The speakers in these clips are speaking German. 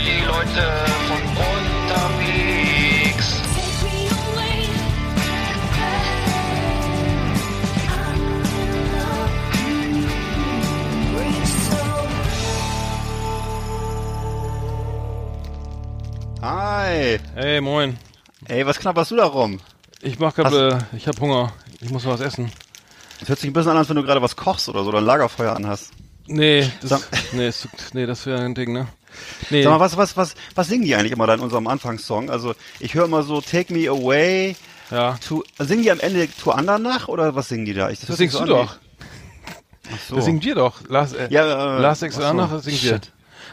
Die Leute von unterwegs. Hi. Hey, moin. Ey, was knabberst du da rum? Ich mach grad, äh, ich hab Hunger. Ich muss was essen. Das hört sich ein bisschen an, als wenn du gerade was kochst oder so, oder ein Lagerfeuer anhast. Nee, das, nee, das, nee, das wäre ein Ding, ne? Nee, Sag mal, was, was, was, was singen die eigentlich immer da in unserem Anfangssong? Also, ich höre immer so, Take Me Away, ja. to, singen die am Ende To Andernach oder was singen die da? Ich, Das sich singst so du doch. Ach so. Das singen wir doch. Lars, äh, Ja, äh, Last so. Andernach singen wir.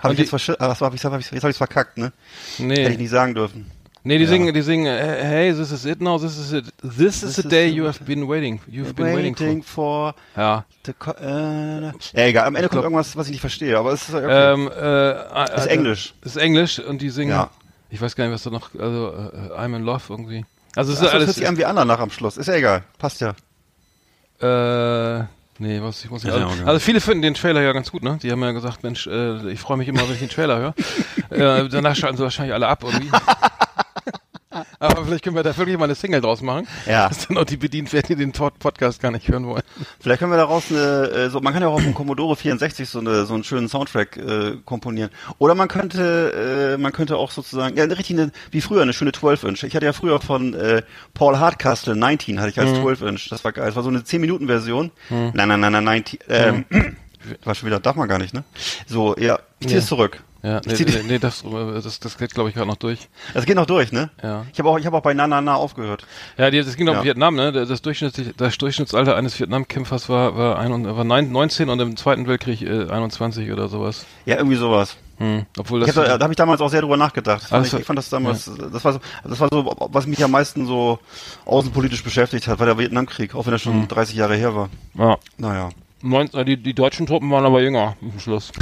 Hab Und ich die- jetzt hab ich, hab ich, jetzt hab ich's verkackt, ne? Hätte ich Nee, nicht sagen dürfen. Nee, die Ja. singen, die singen, äh, hey, this is it now, this is it. This, is the day you have been waiting, you've been waiting, Waiting for. for Ja. the co äh, ja, egal, am Ende kommt irgendwas, was ich nicht verstehe, aber es ist okay. Ähm, äh, äh, Ist Englisch. Ist Englisch und die singen, Ja. ich weiß gar nicht, was da noch, also, äh, I'm in love irgendwie. Also, es Ach so, ist das hört alles, sich an wie Andernach am Schluss. Ist ja egal. Passt ja. Äh, nee, was ich muss nicht. Ist Also, egal. also viele finden den Trailer ja ganz gut, ne? Die haben ja gesagt, Mensch, äh, ich freue mich immer, wenn ich den Trailer höre. äh, danach schalten sie wahrscheinlich alle ab irgendwie. Aber vielleicht können wir da wirklich mal eine Single draus machen. Ja. Dass dann auch die bedient werden, die den Pod- Podcast gar nicht hören wollen. Vielleicht können wir daraus eine, äh, so, man kann ja auch auf dem Commodore 64 so, eine, so einen schönen Soundtrack äh, komponieren. Oder man könnte, äh, man könnte auch sozusagen, ja, eine richtig eine, wie früher, eine schöne 12-Inch. Ich hatte ja früher von äh, Paul Hardcastle 19 hatte ich als 12-Inch. Das war geil. Das war so eine 10-Minuten-Version. Nein, nein, nein, nein, 19. Ähm, war schon wieder, darf man gar nicht, ne? So, ja, ich zieh es zurück. Ja, Ich nee, nee, nee das, äh, das, das geht, glaube ich, gerade noch durch. Das geht noch durch, ne? Ja. Ich habe auch, ich habe auch bei Na Na Na aufgehört. Ja, die, das ging doch Ja. um Vietnam, ne? Das, Durchschnittlich, das Durchschnittsalter eines Vietnam-Kämpfers war, war, ein, war neun- 19 und im Zweiten Weltkrieg äh, 21 oder sowas. Ja, irgendwie sowas. Hm. Obwohl Ich das. hab, da da habe ich damals auch sehr drüber nachgedacht. Das Also, ich, ich fand das damals, das war so, das war so, was mich am meisten so außenpolitisch beschäftigt hat, war der Vietnamkrieg, auch wenn er schon 30 Jahre her war. ja. Naja. Neun, äh, die, die deutschen Truppen waren aber jünger am Schluss.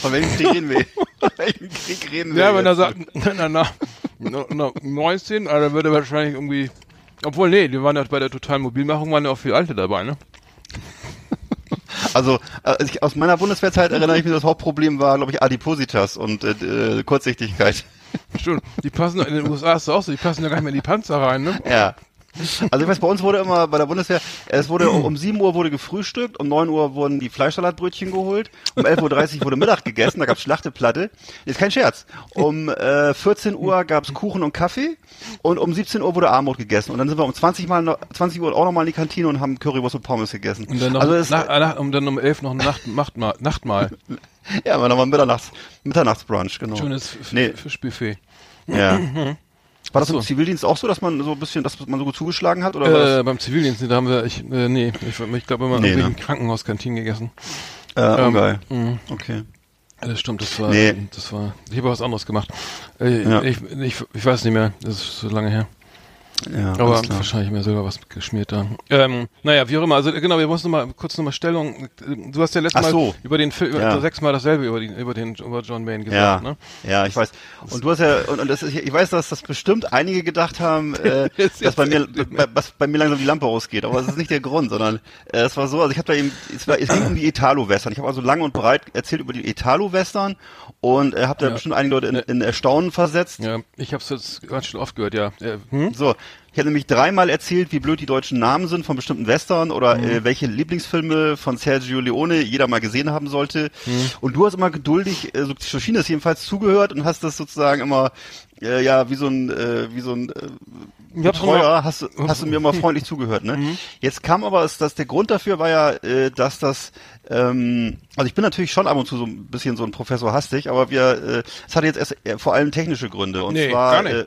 Von welchem Krieg reden wir? Von welchem Krieg reden wir? Ja, wenn er sagt, na, na, na, na, 19, also dann würde er wahrscheinlich irgendwie. Obwohl, nee, die waren ja bei der totalen Mobilmachung, waren ja auch viel Alte dabei, ne? Also, äh, ich, aus meiner Bundeswehrzeit erinnere ich mich, das Hauptproblem war, glaube ich, Adipositas und äh, äh, Kurzsichtigkeit. Stimmt. Die passen, in den USA ist es auch so, die passen ja gar nicht mehr in die Panzer rein, ne? Ja. Also ich weiß, bei uns wurde immer bei der Bundeswehr, es wurde um, um 7 Uhr wurde gefrühstückt, um 9 Uhr wurden die Fleischsalatbrötchen geholt, um 11.30 Uhr wurde Mittag gegessen, da gab's Schlachteplatte. Ist kein Scherz. Um äh, 14 Uhr gab's Kuchen und Kaffee und um 17 Uhr wurde Armut gegessen. Und dann sind wir um 20, mal noch, 20 Uhr auch nochmal in die Kantine und haben Currywurst und Pommes gegessen. Und dann noch, also es, nach, nach, um dann um 11 noch ein Nacht, Nachtmahl, Nachtmahl. ja, aber nochmal Mitternachts, Mitternachtsbrunch, genau. Schönes F Nee. Fischbuffet. Ja. War das im so. Zivildienst auch so, dass man so ein bisschen, dass man so gut zugeschlagen hat? Oder Äh, beim Zivildienst, nee, da haben wir, ich, äh, nee, ich, ich glaube immer Nee, ne? in Krankenhauskantinen gegessen. äh, oh, ähm, geil. mh. Okay. Das stimmt, das war, Nee. das war, ich habe was anderes gemacht. Äh, Ja. ich, ich, ich weiß nicht mehr, das ist so lange her. Ja, Aber wahrscheinlich mir sogar was geschmiert da. Ähm, naja, wie auch immer, also genau, wir mussten noch mal kurz nochmal Stellung. Du hast ja letztes Ach so. Mal über den Film, Ja. sechsmal dasselbe über, die, über den über John Wayne Ja, gesagt, ne? ja, ich weiß. Und du hast ja, und, und das ist, ich weiß, dass das bestimmt einige gedacht haben, äh, dass bei mir, bei, was bei mir langsam die Lampe ausgeht. Aber das ist nicht der Grund, sondern äh, es war so, also ich habe da eben, es, war, es ging um die Italo-Western. Ich habe also lang und breit erzählt über die Italo-Western und äh, habe da Ja. bestimmt einige Leute in, in Erstaunen versetzt. Ja, ich habe es jetzt ganz schön oft gehört, ja. Äh, hm? So, ich habe nämlich dreimal erzählt, wie blöd die deutschen Namen sind von bestimmten Western oder Mhm. äh, welche Lieblingsfilme von Sergio Leone jeder mal gesehen haben sollte. Mhm. Und du hast immer geduldig, äh, so schien es jedenfalls, zugehört und hast das sozusagen immer, äh, ja, wie so ein, äh, wie so ein, äh, Betreuer hast, du- hast du mir mal freundlich zugehört, ne? Jetzt kam aber, es- dass der Grund dafür war ja, äh, dass das, ähm, also ich bin natürlich schon ab und zu so ein bisschen so ein Professor hastig, aber wir, äh, es hatte jetzt erst äh, vor allem technische Gründe und Nee, zwar, gar nicht. Äh,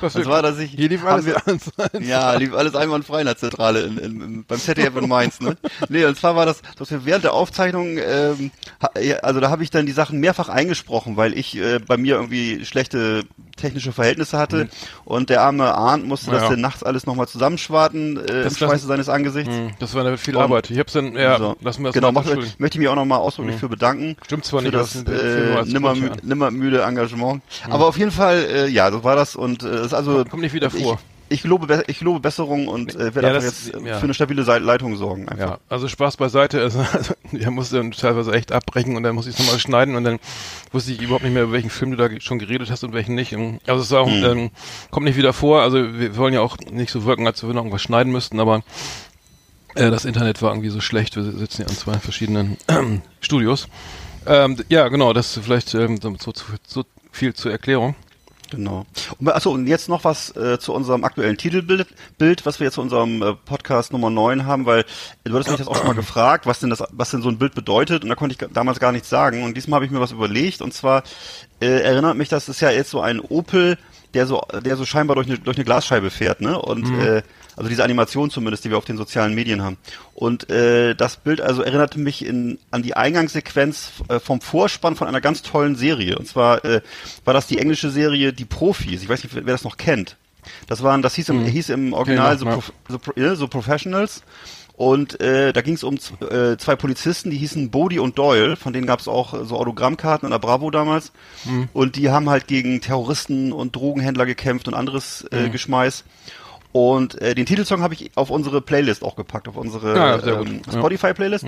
Das das war, dass ich, Hier lief alles wir- eins. ja, lief alles einwandfrei in der Zentrale in, in, in, beim ZDF in Mainz, ne? Nee, und zwar war das, dass wir während der Aufzeichnung, ähm, also da habe ich dann die Sachen mehrfach eingesprochen, weil ich äh, bei mir irgendwie schlechte technische Verhältnisse hatte und der arme Arndt musste das Ja. dann nachts alles nochmal zusammenschwarten äh, im Das Schweiße lassen- seines Angesichts. Hm, Das war damit viel Und- Arbeit. Ich hab's dann, ja, So. lassen wir das genau, mal mach, entschuldigen. möchte ich mich auch nochmal ausdrücklich für bedanken. Stimmt zwar für nicht, das ein- äh, nimmer, ja. nimmer müde Engagement. Aber auf jeden Fall, äh, ja, so war das und äh, ist also Kommt nicht wieder ich, vor. Ich lobe, be- ich lobe Besserung und äh, werde Ja, einfach das- jetzt äh, ja. für eine stabile Leitung sorgen. Einfach. Ja, also Spaß beiseite. Also, also, er musste dann teilweise echt abbrechen und dann musste ich es nochmal schneiden und dann wusste ich überhaupt nicht mehr, über welchen Film du da schon geredet hast und welchen nicht. Also es ist auch, Hm. ähm, kommt nicht wieder vor. Also wir wollen ja auch nicht so wirken, als wenn wir noch irgendwas schneiden müssten, aber äh, das Internet war irgendwie so schlecht. Wir sitzen ja an zwei verschiedenen Studios. Ähm, ja, genau, das ist vielleicht ähm, so, so, so viel zur Erklärung. Genau. Und, achso, und jetzt noch was äh, zu unserem aktuellen Titelbild, Bild, was wir jetzt zu unserem äh, Podcast Nummer 9 haben, weil du hattest mich das auch schon mal gefragt, was denn das, was denn so ein Bild bedeutet, und da konnte ich damals gar nichts sagen. Und diesmal habe ich mir was überlegt, und zwar äh, erinnert mich, das ist ja jetzt so ein Opel, der so, der so scheinbar durch eine, durch eine Glasscheibe fährt, ne? Und äh, also diese Animation zumindest, die wir auf den sozialen Medien haben. Und äh, das Bild also erinnerte mich in, an die Eingangssequenz äh, vom Vorspann von einer ganz tollen Serie. Und zwar äh, war das die englische Serie Die Profis. Ich weiß nicht, wer das noch kennt. Das waren, das hieß im, hieß im Original noch, so, so, ja, so Professionals. Und äh, da ging es um äh, zwei Polizisten, die hießen Bodie und Doyle, von denen gab es auch äh, so Autogrammkarten in der Bravo damals. Und die haben halt gegen Terroristen und Drogenhändler gekämpft und anderes äh, Geschmeiß. Und äh, den Titelsong habe ich auf unsere Playlist auch gepackt, auf unsere Ja, ähm. Spotify-Playlist.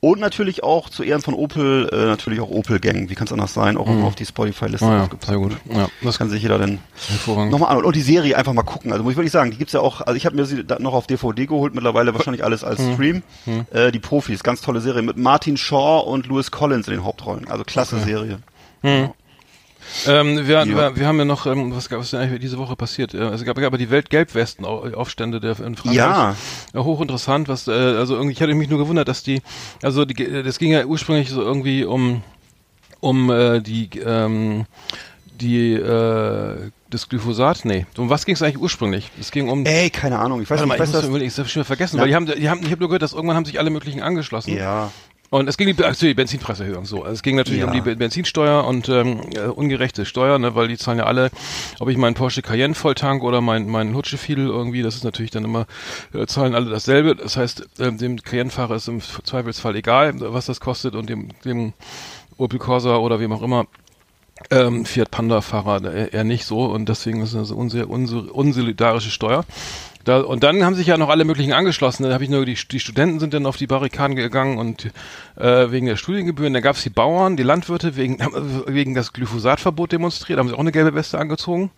Und natürlich auch zu Ehren von Opel, äh, natürlich auch Opel Gang. Wie kann es anders sein? Auch auf die Spotify-Liste Ah, ja, sehr gut. Ja, Das kann sich jeder dann nochmal an. Und die Serie einfach mal gucken. Also muss ich wirklich sagen, die gibt's ja auch, also ich habe mir sie noch auf DVD geholt, mittlerweile wahrscheinlich alles als Hm. Stream. Äh, die Profis, ganz tolle Serie mit Martin Shaw und Louis Collins in den Hauptrollen. Also klasse Serie. Ähm, wir, Ja. wir, wir haben ja noch, ähm, was gab es denn eigentlich diese Woche passiert? Äh, Es gab, gab ja die Weltgelbwesten-Aufstände der in Frankreich. Ja. ja. Hochinteressant, was, äh, also irgendwie, ich hatte mich nur gewundert, dass die, also die, das ging ja ursprünglich so irgendwie um, um äh, die, ähm, die, äh, das Glyphosat, nee. Um was ging es eigentlich ursprünglich? Es ging um, Ey, keine Ahnung, ich weiß warte mal, nicht, ich ich weiß muss das. das, ich hab's schon vergessen, Na. weil die haben, die haben, ich habe nur gehört, dass irgendwann haben sich alle möglichen angeschlossen. Ja. Und es ging die, also die Benzinpreiserhöhung so. Also es ging natürlich Ja. um die Be- Benzinsteuer und ähm, äh, ungerechte Steuer, ne, weil die zahlen ja alle, ob ich meinen Porsche Cayenne volltank oder mein mein Hutschefiedel irgendwie, das ist natürlich dann immer äh, zahlen alle dasselbe. Das heißt, ähm, dem Cayenne-Fahrer ist im Zweifelsfall egal, was das kostet und dem dem Opel Corsa oder wem auch immer ähm, Fiat Panda-Fahrer eher, eher nicht so und deswegen ist das eine unsolidarische Steuer. Da, und dann haben sich ja noch alle möglichen angeschlossen. Da habe ich nur die, die Studenten sind dann auf die Barrikaden gegangen und äh, wegen der Studiengebühren. Da gab es die Bauern, die Landwirte wegen wegen das Glyphosatverbot demonstriert. Haben sie auch eine gelbe Weste angezogen.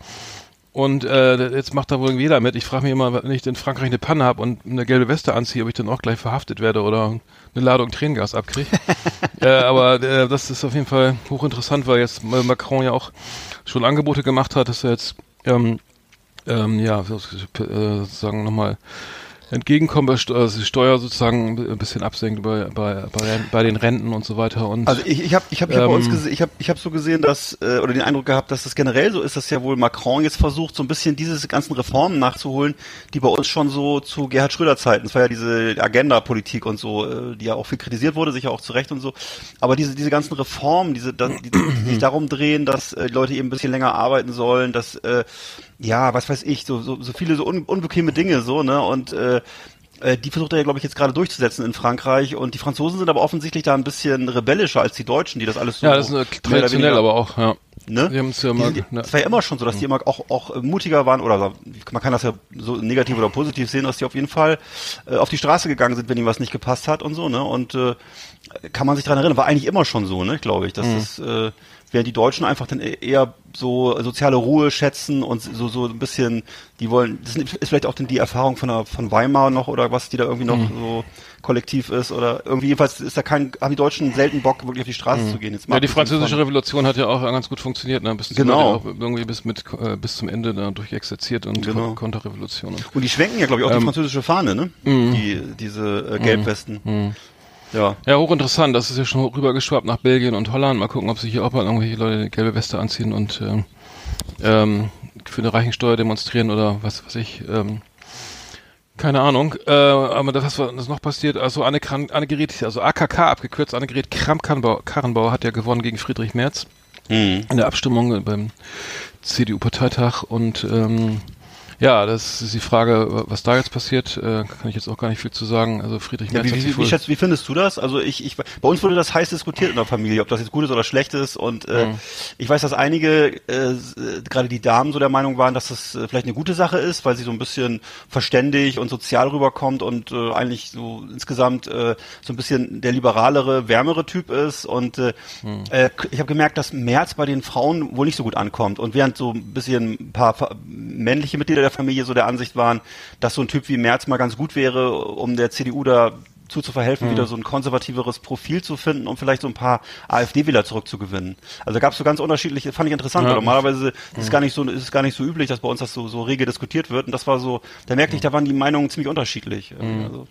Und äh, jetzt macht da wohl jeder mit. Ich frage mich immer, wenn ich in Frankreich eine Panne habe und eine gelbe Weste anziehe, ob ich dann auch gleich verhaftet werde oder eine Ladung Tränengas abkriege. äh, aber äh, das ist auf jeden Fall hochinteressant, weil jetzt Macron ja auch schon Angebote gemacht hat, dass er jetzt ähm, ähm, ja so- äh, sozusagen nochmal entgegenkommen, bei also die Steuer sozusagen ein bisschen absenkt bei, bei, bei, bei den Renten und so weiter. Und Also ich, ich habe ich hab, ich hab bei Ähm, uns gesehen, ich habe ich hab so gesehen, dass äh, oder den Eindruck gehabt, dass das generell so ist, dass ja wohl Macron jetzt versucht, so ein bisschen diese ganzen Reformen nachzuholen, die bei uns schon so zu Gerhard Schröder Zeiten, das war ja diese Agenda-Politik und so, äh, die ja auch viel kritisiert wurde, sicher auch zu Recht und so. Aber diese diese ganzen Reformen, diese die, die sich darum drehen, dass äh, die Leute eben ein bisschen länger arbeiten sollen, dass äh, ja, was weiß ich, so so, so viele so un, unbequeme Dinge so, ne und äh, äh, die versucht er ja, glaube ich, jetzt gerade durchzusetzen in Frankreich. Und die Franzosen sind aber offensichtlich da ein bisschen rebellischer als die Deutschen, die das alles so ja, das ist traditionell aber auch, ja. Ne? Die haben es ja Die mal, sind, ne. Das war ja immer schon so, dass die immer auch, auch äh, mutiger waren, oder man kann das ja so negativ oder positiv sehen, dass die auf jeden Fall äh, auf die Straße gegangen sind, wenn ihnen was nicht gepasst hat und so, ne? Und äh, kann man sich dran erinnern, war eigentlich immer schon so, ne, glaube ich, dass Mhm. das, äh, während die Deutschen einfach dann e- eher so soziale Ruhe schätzen und so so ein bisschen, die wollen, das ist vielleicht auch denn die Erfahrung von der, von Weimar noch oder was, die da irgendwie noch Mhm. so kollektiv ist oder irgendwie jedenfalls ist da kein, haben die Deutschen selten Bock wirklich auf die Straße zu gehen. Jetzt Mhm. Ja, die französische von- Revolution hat ja auch ganz gut funktioniert, ne? Bis Genau. Auch irgendwie bis mit äh, bis zum Ende da durchexerziert und Genau. Kon- Konterrevolution. und- Und die schwenken ja, glaube ich, auch Ähm, die französische Fahne, ne? Die, diese äh, Gelbwesten. Ja. Ja, hochinteressant. Das ist ja schon rübergeschwappt nach Belgien und Holland. Mal gucken, ob sich hier auch mal irgendwelche Leute eine gelbe Weste anziehen und ähm, ähm, für eine Reichensteuer demonstrieren oder was weiß ich. Ähm, keine Ahnung. Äh, aber das, was das noch passiert, also Anne, Kran, Anne Gerät, also AKK abgekürzt, Annegret Kramp-Karrenbauer hat ja gewonnen gegen Friedrich Merz Mhm. in der Abstimmung beim CDU-Parteitag und ähm, ja, das ist die Frage, was da jetzt passiert, äh, kann ich jetzt auch gar nicht viel zu sagen. Also Friedrich Ja, Merz wie, sich wie, wie, wohl- schätzt, wie findest du das? Also ich, ich, bei uns wurde das heiß diskutiert in der Familie, ob das jetzt gut ist oder schlecht ist. Und äh, ich weiß, dass einige, äh, äh, gerade die Damen, so der Meinung waren, dass das äh, vielleicht eine gute Sache ist, weil sie so ein bisschen verständig und sozial rüberkommt und äh, eigentlich so insgesamt äh, so ein bisschen der liberalere, wärmere Typ ist. Und äh, äh, k- ich habe gemerkt, dass Merz bei den Frauen wohl nicht so gut ankommt. Und während so ein bisschen ein paar männliche Mitglieder der Familie so der Ansicht waren, dass so ein Typ wie Merz mal ganz gut wäre, um der CDU da zu, zu verhelfen, wieder so ein konservativeres Profil zu finden, um vielleicht so ein paar AfD-Wähler zurückzugewinnen. Also da gab es so ganz unterschiedliche, fand ich interessant. Ja. weil Normalerweise ist es gar nicht so, ist gar nicht so üblich, dass bei uns das so, so rege diskutiert wird. Und das war so, da merkte ich, da waren die Meinungen ziemlich unterschiedlich. Also,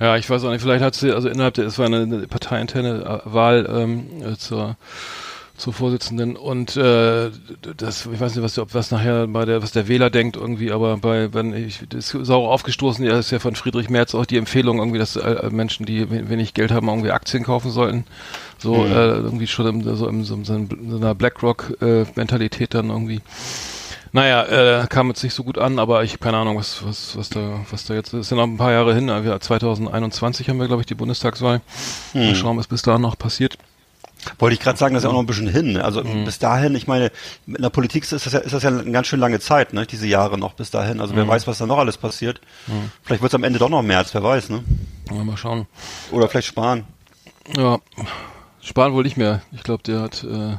Ja, ich weiß auch nicht, vielleicht hat sie, also innerhalb der, es war eine, eine parteiinterne äh, Wahl ähm, äh, zur, zur Vorsitzenden und äh, das, ich weiß nicht, was, ob was nachher bei der, was der Wähler denkt irgendwie, aber bei, wenn ich, das ist sauer aufgestoßen, ja, ist ja von Friedrich Merz auch die Empfehlung irgendwie, dass äh, Menschen, die we- wenig Geld haben, irgendwie Aktien kaufen sollten. So, Mhm. äh, irgendwie schon im, so in so, in so einer BlackRock-Mentalität dann irgendwie. Naja, äh, kam jetzt nicht so gut an, aber ich habe keine Ahnung, was, was, was da, was da jetzt ist. ja noch ein paar Jahre hin. Wir, 2021 haben wir, glaube ich, die Bundestagswahl. Hm. Mal schauen, was bis dahin noch passiert. Wollte ich gerade sagen, das ist ja auch noch ein bisschen hin. ne? Also Mhm. bis dahin, ich meine, in der Politik ist das ja, ist das ja eine ganz schön lange Zeit, ne? diese Jahre noch bis dahin. Also Mhm. wer weiß, was da noch alles passiert. Vielleicht wird es am Ende doch noch März, wer weiß. ne? Ja, Mal schauen. Oder vielleicht sparen. Ja, Spahn wohl nicht mehr. Ich glaube, der hat, äh, ja.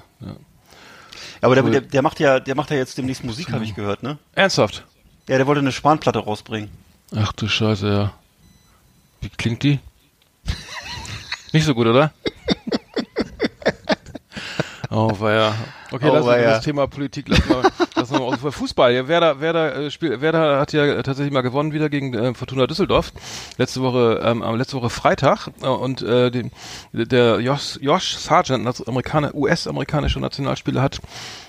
Aber der, der, der macht ja, der macht ja jetzt demnächst Musik, habe ich gehört, ne? Ernsthaft? Ja, der wollte eine Spanplatte rausbringen. Ach du Scheiße, ja. Wie klingt die? nicht so gut, oder? Oh, war ja. Okay, Oh, lass uns das Thema Politik lassen wir, lassen wir mal aus. Fußball, ja, Werder, Werder, äh, Spiel, Werder hat ja tatsächlich mal gewonnen wieder gegen äh, Fortuna Düsseldorf. Letzte Woche, ähm, am- letzte Woche Freitag. Äh, und äh, den, der Josh, Josh Sargent, das Amerikaner, US-amerikanische Nationalspieler, hat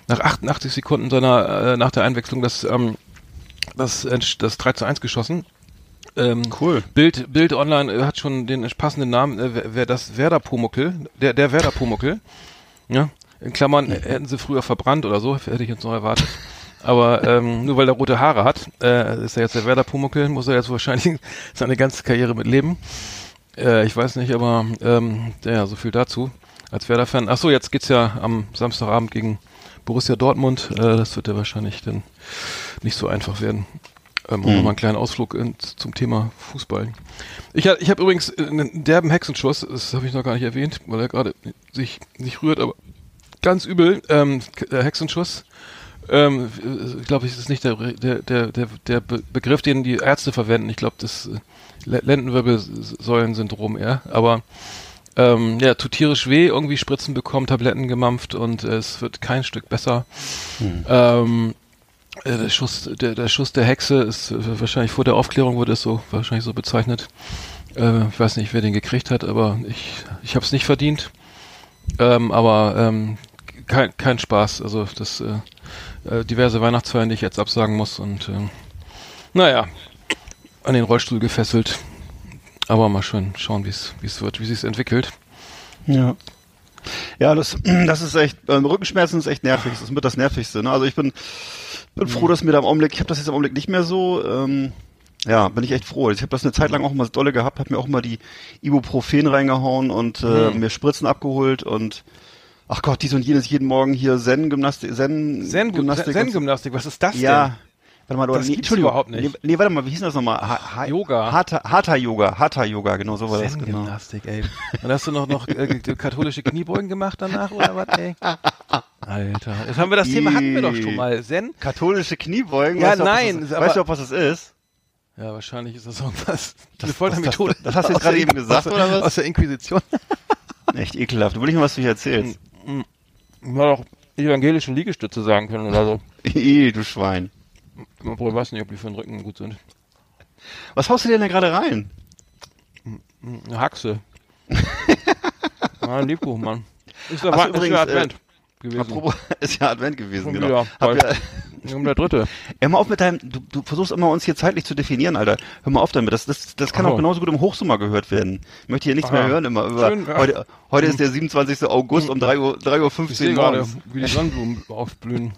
nach 88 Sekunden seiner, äh, nach der Einwechslung das, ähm, das, äh, das 3 zu 1 geschossen. Ähm, Cool. Bild, Bild Online äh, hat schon den passenden Namen, äh, wer, wer das Werder Pumuckel, der, der Werder Pumuckel. Ja, in Klammern äh, hätten sie früher verbrannt oder so, hätte ich jetzt noch erwartet. Aber ähm, nur weil er rote Haare hat, äh, ist er jetzt der Werder Pumuckel, muss er jetzt wahrscheinlich seine ganze Karriere mitleben. Äh, ich weiß nicht, aber ähm, ja, so viel dazu. Als Werder-Fan. Ach so, jetzt geht's ja am Samstagabend gegen Borussia Dortmund. Äh, das wird ja wahrscheinlich dann nicht so einfach werden. Ähm, auch nochmal einen kleinen Ausflug in, zum Thema Fußball. Ich, ich habe übrigens einen derben Hexenschuss, das habe ich noch gar nicht erwähnt, weil er gerade sich nicht rührt, aber ganz übel, ähm, Hexenschuss. Ähm, äh, ich glaube, es ist nicht der, der, der, der, der Be Begriff, den die Ärzte verwenden. Ich glaube, das äh, Le- Lendenwirbelsäulensyndrom eher. Aber ähm, ja, tut tierisch weh, irgendwie Spritzen bekommen, Tabletten gemampft und äh, es wird kein Stück besser. Ähm, äh, der Schuss, der, der Schuss der Hexe ist äh, wahrscheinlich vor der Aufklärung wurde es so wahrscheinlich so bezeichnet. Ich weiß nicht, wer den gekriegt hat, aber ich, ich habe es nicht verdient. Ähm, aber ähm, kein, kein Spaß. Also das äh, äh, diverse Weihnachtsfeiern, die ich jetzt absagen muss und ähm, naja, an den Rollstuhl gefesselt. Aber mal schön schauen, wie es wie es wird, wie sich entwickelt. Ja. Ja, das, das ist echt, ähm, Rückenschmerzen ist echt nervig. Das ist mit das Nervigste. Ne? Also ich bin, bin froh, dass mir da im Augenblick, ich habe das jetzt im Augenblick nicht mehr so, ähm, ja, bin ich echt froh. Ich habe das eine Zeit lang auch mal dolle gehabt, habe mir auch mal die Ibuprofen reingehauen und äh, mir Spritzen abgeholt und ach Gott, dies und jenes jeden Morgen hier Zen-Gymnastik, Zen, Gymnastik. und- Zen-Gymnastik, was ist das Ja. Warte mal, Das nee, Entschuldigung. überhaupt nicht. Nee, nee, warte mal, wie hieß denn das nochmal? Ha, ha, Yoga. Hatha, Hatha Yoga, Hatha Yoga, genau so war das, genau. Zen-Gymnastik, ey. Und hast du noch, noch äh, katholische Kniebeugen gemacht danach oder was, ey? Alter, jetzt haben wir das Thema, hatten wir doch schon mal. Zen? Katholische Kniebeugen? Ja, weißt du, nein, Das, aber- weißt du, was das ist? Ja, wahrscheinlich ist das irgendwas. Das- Eine Foltermethode. das- das hast du jetzt gerade eben gesagt, aus oder was? Aus der Inquisition. Echt ekelhaft. Du will nicht mal, was du hier erzählst. Man doch evangelische Liegestütze sagen können oder so. Ih, du Schwein. Obwohl, ich weiß nicht, ob die für den Rücken gut sind. Was haust du denn da gerade rein? Eine Haxe. ah, ein Lebkuchen, Mann. Ist der, Ach so, Wa- ist übrigens, der Advent äh, gewesen. Apropos, ist ja Advent gewesen, genau. wieder. Hab ja, Um der dritte. hör mal auf mit deinem, du, du versuchst immer uns hier zeitlich zu definieren, Alter. Hör mal auf damit. Das, das, das kann Ach auch so. genauso gut im Hochsommer gehört werden. Ich möchte hier nichts Aha. mehr hören immer über, Schön, ja. heute, heute ist der 27. August um 3 Uhr, 3 Uhr Ich 15 sehe gerade, wie die Sonnenblumen aufblühen.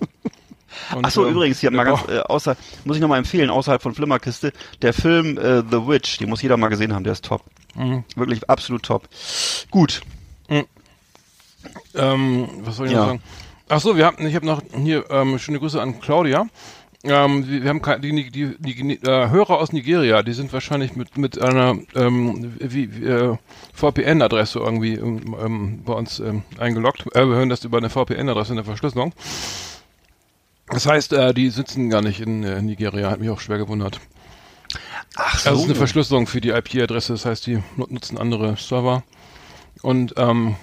Und, Ach so, ähm, übrigens, hier mal ganz, äh, außer, muss ich nochmal empfehlen, außerhalb von Flimmerkiste, der Film äh, The Witch, den muss jeder mal gesehen haben, der ist top. Mhm. Wirklich absolut top. Gut. Ähm, was soll ich Ja. noch sagen? Ach so, wir haben, ich habe noch hier ähm, schöne Grüße an Claudia. Ähm, wir, wir haben die, die, die, die äh, Hörer aus Nigeria, die sind wahrscheinlich mit mit einer ähm, äh, VPN-Adresse irgendwie ähm, ähm, bei uns ähm, eingeloggt. Äh, wir hören das über eine VPN-Adresse in der Verschlüsselung. Das heißt, äh, die sitzen gar nicht in äh, Nigeria, hat mich auch schwer gewundert. Ach Also es ist eine Verschlüsselung für die IP-Adresse, das heißt, die nu- nutzen andere Server. Und ähm,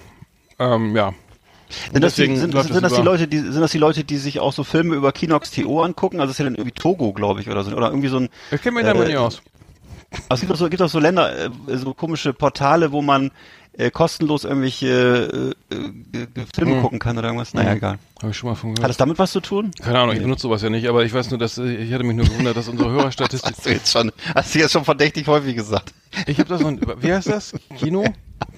ähm, ja. Sind das, die, sind, sind, das die Leute, die, sind das die Leute, die sich auch so Filme über Kinox.to angucken? Also ist ja dann irgendwie Togo, glaube ich, oder so. Oder irgendwie so ein. Ich kenne mich äh, nicht aus. Also es gibt auch so, gibt auch so Länder, äh, so komische Portale, wo man äh, kostenlos irgendwelche äh, äh, Filme Mhm. gucken kann oder irgendwas. Naja, egal. Habe ich schon mal von Hat gehört. das damit was zu tun? Keine Ahnung, ich benutze sowas ja nicht, aber ich weiß nur, dass äh, ich hatte mich nur gewundert, dass unsere Hörerstatistik. Hast du jetzt schon, hast du jetzt schon verdächtig häufig gesagt. Ich habe da so ein, wie heißt das? Kino?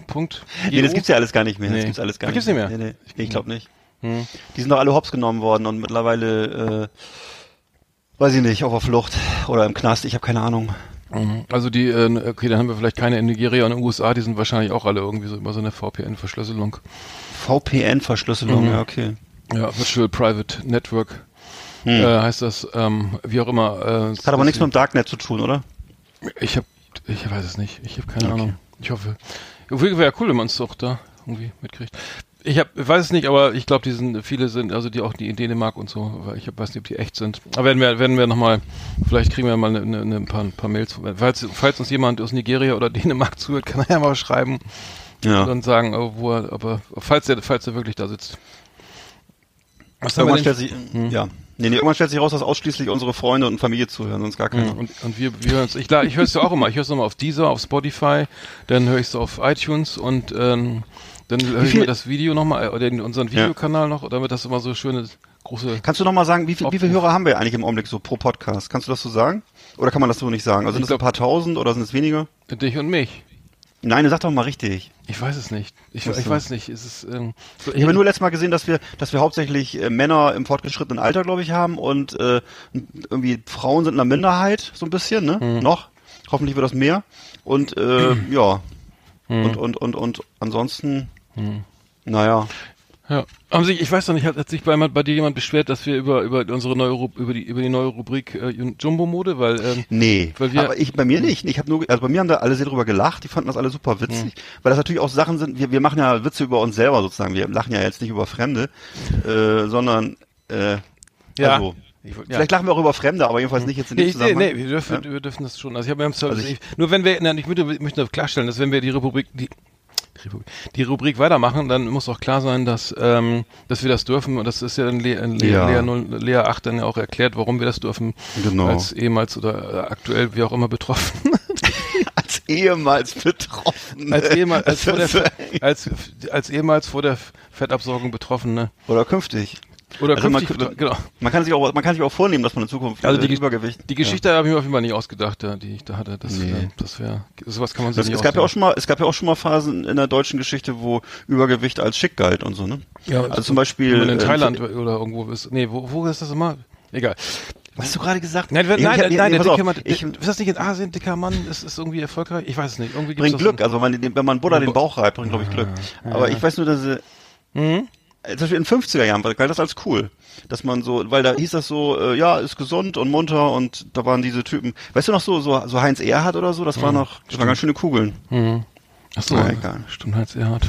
Punkt. Nee, das gibt's ja alles gar nicht mehr. Das Nee. gibt's alles gar Das nicht. gibt's nicht mehr? Nee, nee, nee ich glaube nicht. Hm. Die sind doch alle hops genommen worden und mittlerweile, äh, weiß ich nicht, auf der Flucht oder im Knast. Ich habe keine Ahnung. Mhm. Also die, äh, okay, dann haben wir vielleicht keine in Nigeria und in den USA, die sind wahrscheinlich auch alle irgendwie so über so eine VPN-Verschlüsselung. VPN-Verschlüsselung, Mhm. ja okay. Ja, Virtual Private Network Hm. äh, heißt das, ähm, wie auch immer. Äh, Das hat aber nichts mit dem Darknet zu tun, oder? Ich habe, ich weiß es nicht. Ich habe keine Okay. Ahnung. Ich hoffe. Wäre ja cool, wenn man es doch da irgendwie mitkriegt. Ich habe, weiß es nicht, aber ich glaube, die sind, viele sind, also die auch die in Dänemark und so, weil ich hab, weiß nicht, ob die echt sind. Aber werden wir, werden wir nochmal, vielleicht kriegen wir mal eine, eine, ein paar, ein paar Mails. Falls, falls uns jemand aus Nigeria oder Dänemark zuhört, kann er ja mal schreiben Ja. und sagen, oh, wo er, aber falls er, falls er wirklich da sitzt. Was Irgendwann stellt sich, ja. Nee, nee, irgendwann stellt sich raus, dass ausschließlich unsere Freunde und Familie zuhören, sonst gar keiner. Ja, und, und wir, wir hören's. Ich, la- ich höre es ja auch immer. Ich höre es immer auf Deezer, auf Spotify, dann höre ich es auf iTunes und ähm, dann höre ich mir das Video nochmal, oder unseren Videokanal noch, damit das immer so schöne große. Kannst du noch mal sagen, wie, viel, wie viele. Hörer haben wir eigentlich im Augenblick so pro Podcast? Kannst du das so sagen? Oder kann man das so nicht sagen? Also sind es ein paar tausend oder sind es weniger? Dich und mich. Nein, sag doch mal richtig. Ich weiß es nicht. Ich, so. ich weiß nicht. Es ist, ähm, so, Ich habe nur letztes Mal gesehen, dass wir, dass wir hauptsächlich äh, Männer im fortgeschrittenen Alter, glaube ich, haben und äh, irgendwie Frauen sind in der Minderheit, so ein bisschen, ne? Hm. Noch. Hoffentlich wird das mehr. Und äh, ja. Und, und, und, und ansonsten, Hm. naja. Ja. Haben sich, ich weiß noch nicht, hat, hat sich bei, bei dir jemand beschwert, dass wir über, über unsere neue über die über die neue Rubrik äh, Jumbo-Mode, weil ähm, Nee, Weil wir- aber ich bei mir nicht. Ich habe nur, also bei mir haben da alle sehr drüber gelacht. Die fanden das alle super witzig, weil das natürlich auch Sachen sind. Wir, wir machen ja Witze über uns selber sozusagen. Wir lachen ja jetzt nicht über Fremde, äh, sondern äh, Ja. also, Ich wollt- vielleicht lachen wir auch über Fremde, aber jedenfalls nicht jetzt in dem Nee, nee, Zusammenhang. nee, wir dürfen, wir dürfen das schon. Also ich habe Also ich- nur wenn wir, nein, ich möchte, möchte klarstellen, dass wenn wir die Republik, die, die Rubrik weitermachen, dann muss auch klar sein, dass, ähm, dass wir das dürfen. Und das ist ja in, Le in Le Ja. Lea, 0, Lea 8 dann ja auch erklärt, warum wir das dürfen. Genau. Als ehemals oder äh, aktuell, wie auch immer, betroffen. als ehemals betroffen. als, ehemals, als, vor der, als, als ehemals vor der Fettabsorgung Betroffene. oder künftig. Oder Also man, genau. man kann sich auch, man kann sich auch vornehmen, dass man in Zukunft Also äh, die, Übergewicht. die Geschichte habe ich mir auf jeden Fall nicht ausgedacht, ja, die ich da hatte. Das, Nee. äh, das wäre, sowas kann man sich Das, nicht es gab ja auch schon mal, es gab ja auch schon mal Phasen in der deutschen Geschichte, wo Übergewicht als schick galt und so, ne? Ja, also zum Beispiel Wenn man in äh, Thailand oder irgendwo ist. Nee, wo, wo ist das immer? Egal. Was hast du gerade gesagt? Nein, wenn, Ich- nein, ich- nein, nein, der dicke auf, Mann, ich ist das nicht in Asien, dicker Mann, ist, ist irgendwie erfolgreich? Ich weiß es nicht. Irgendwie bringt Glück, so- also wenn, den- wenn man Buddha den Bauch reibt, bringt glaube ich Glück. Aber ich weiß nur, dass äh, Mhm. Äh, zum Beispiel in den 50er Jahren war galt das als cool. Dass man so, weil da hieß das so, äh, ja, ist gesund und munter und da waren diese Typen. Weißt du noch so, so, so Heinz Erhardt oder so, das war noch, das waren ganz schöne Kugeln. Mhm. Ach so, Na, egal. stimmt, Heinz Erhardt.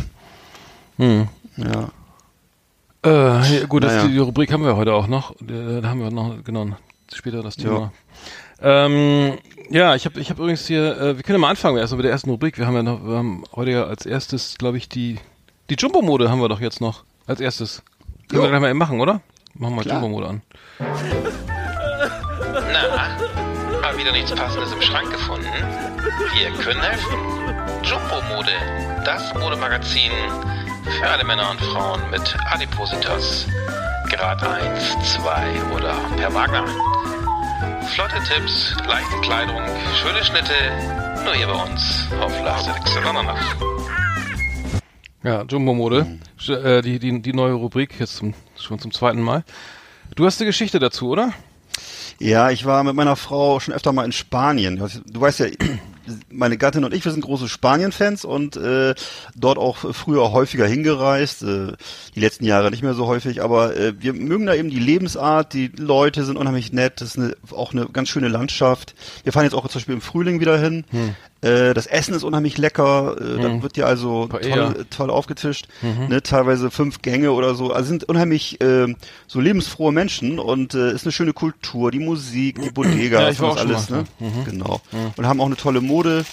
Mhm. Ja. Äh, ja, gut, das, Naja. die Rubrik haben wir heute auch noch. Äh, Da haben wir noch, genau, später das Thema. Ähm, ja, ich habe ich hab übrigens hier, äh, wir können ja mal anfangen erstmal mit der ersten Rubrik. Wir haben ja noch, wir haben heute ja als erstes, glaube ich, die, die Jumbo-Mode haben wir doch jetzt noch als erstes. Können wir gleich mal eben machen, oder? Machen wir Klar. Jumbo-Mode an. Na, mal wieder nichts Passendes im Schrank gefunden? Wir können helfen. Jumbo-Mode, das Modemagazin für alle Männer und Frauen mit Adipositas. Grad 1, 2 oder per Wagner. Flotte Tipps, leichte Kleidung, schöne Schnitte, nur hier bei uns auf Last Extra Ja, Jumbo-Mode. Sch- Äh, die, die, die neue Rubrik, jetzt zum, schon zum zweiten Mal. Du hast eine Geschichte dazu, oder? Ja, ich war mit meiner Frau schon öfter mal in Spanien. Du weißt ja, meine Gattin und ich, wir sind große Spanien-Fans und äh, dort auch früher häufiger hingereist. Äh, die letzten Jahre nicht mehr so häufig, aber äh, wir mögen da eben die Lebensart. Die Leute sind unheimlich nett. Das ist eine, auch eine ganz schöne Landschaft. Wir fahren jetzt auch zum Beispiel im Frühling wieder hin. Äh, das Essen ist unheimlich lecker. Äh, Da wird ja also toll, toll aufgetischt. Ne, teilweise fünf Gänge oder so. Also sind unheimlich äh, so lebensfrohe Menschen und äh, ist eine schöne Kultur, die Musik, die Bodega, Ja, das alles, ne? Genau. Und haben auch eine tolle Mode.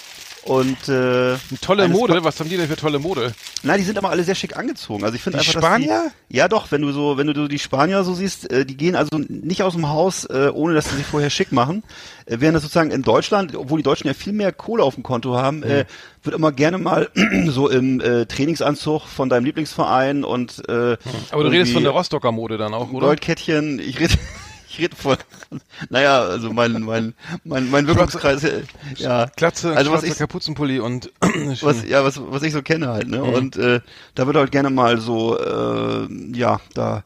Und äh, Tolle eines Mode, was haben die denn für tolle Mode? Nein, die sind aber alle sehr schick angezogen. Also ich finde einfach, Spanier? dass die, ja doch, wenn du so, wenn du die Spanier so siehst, äh, die gehen also nicht aus dem Haus, äh, ohne dass sie sich vorher schick machen. Äh, während das sozusagen in Deutschland, obwohl die Deutschen ja viel mehr Kohle auf dem Konto haben, äh, wird immer gerne mal so im äh, Trainingsanzug von deinem Lieblingsverein und äh, Aber du redest von der Rostocker Mode dann auch, oder? Goldkettchen. Ich rede ich rede von, naja, also mein mein mein mein Wirkungskreis, äh, ja. Glatze, also was ich Kapuzenpulli und was, ja, was, was ich so kenne halt, ne? Und äh, da wird halt gerne mal so, äh, ja, da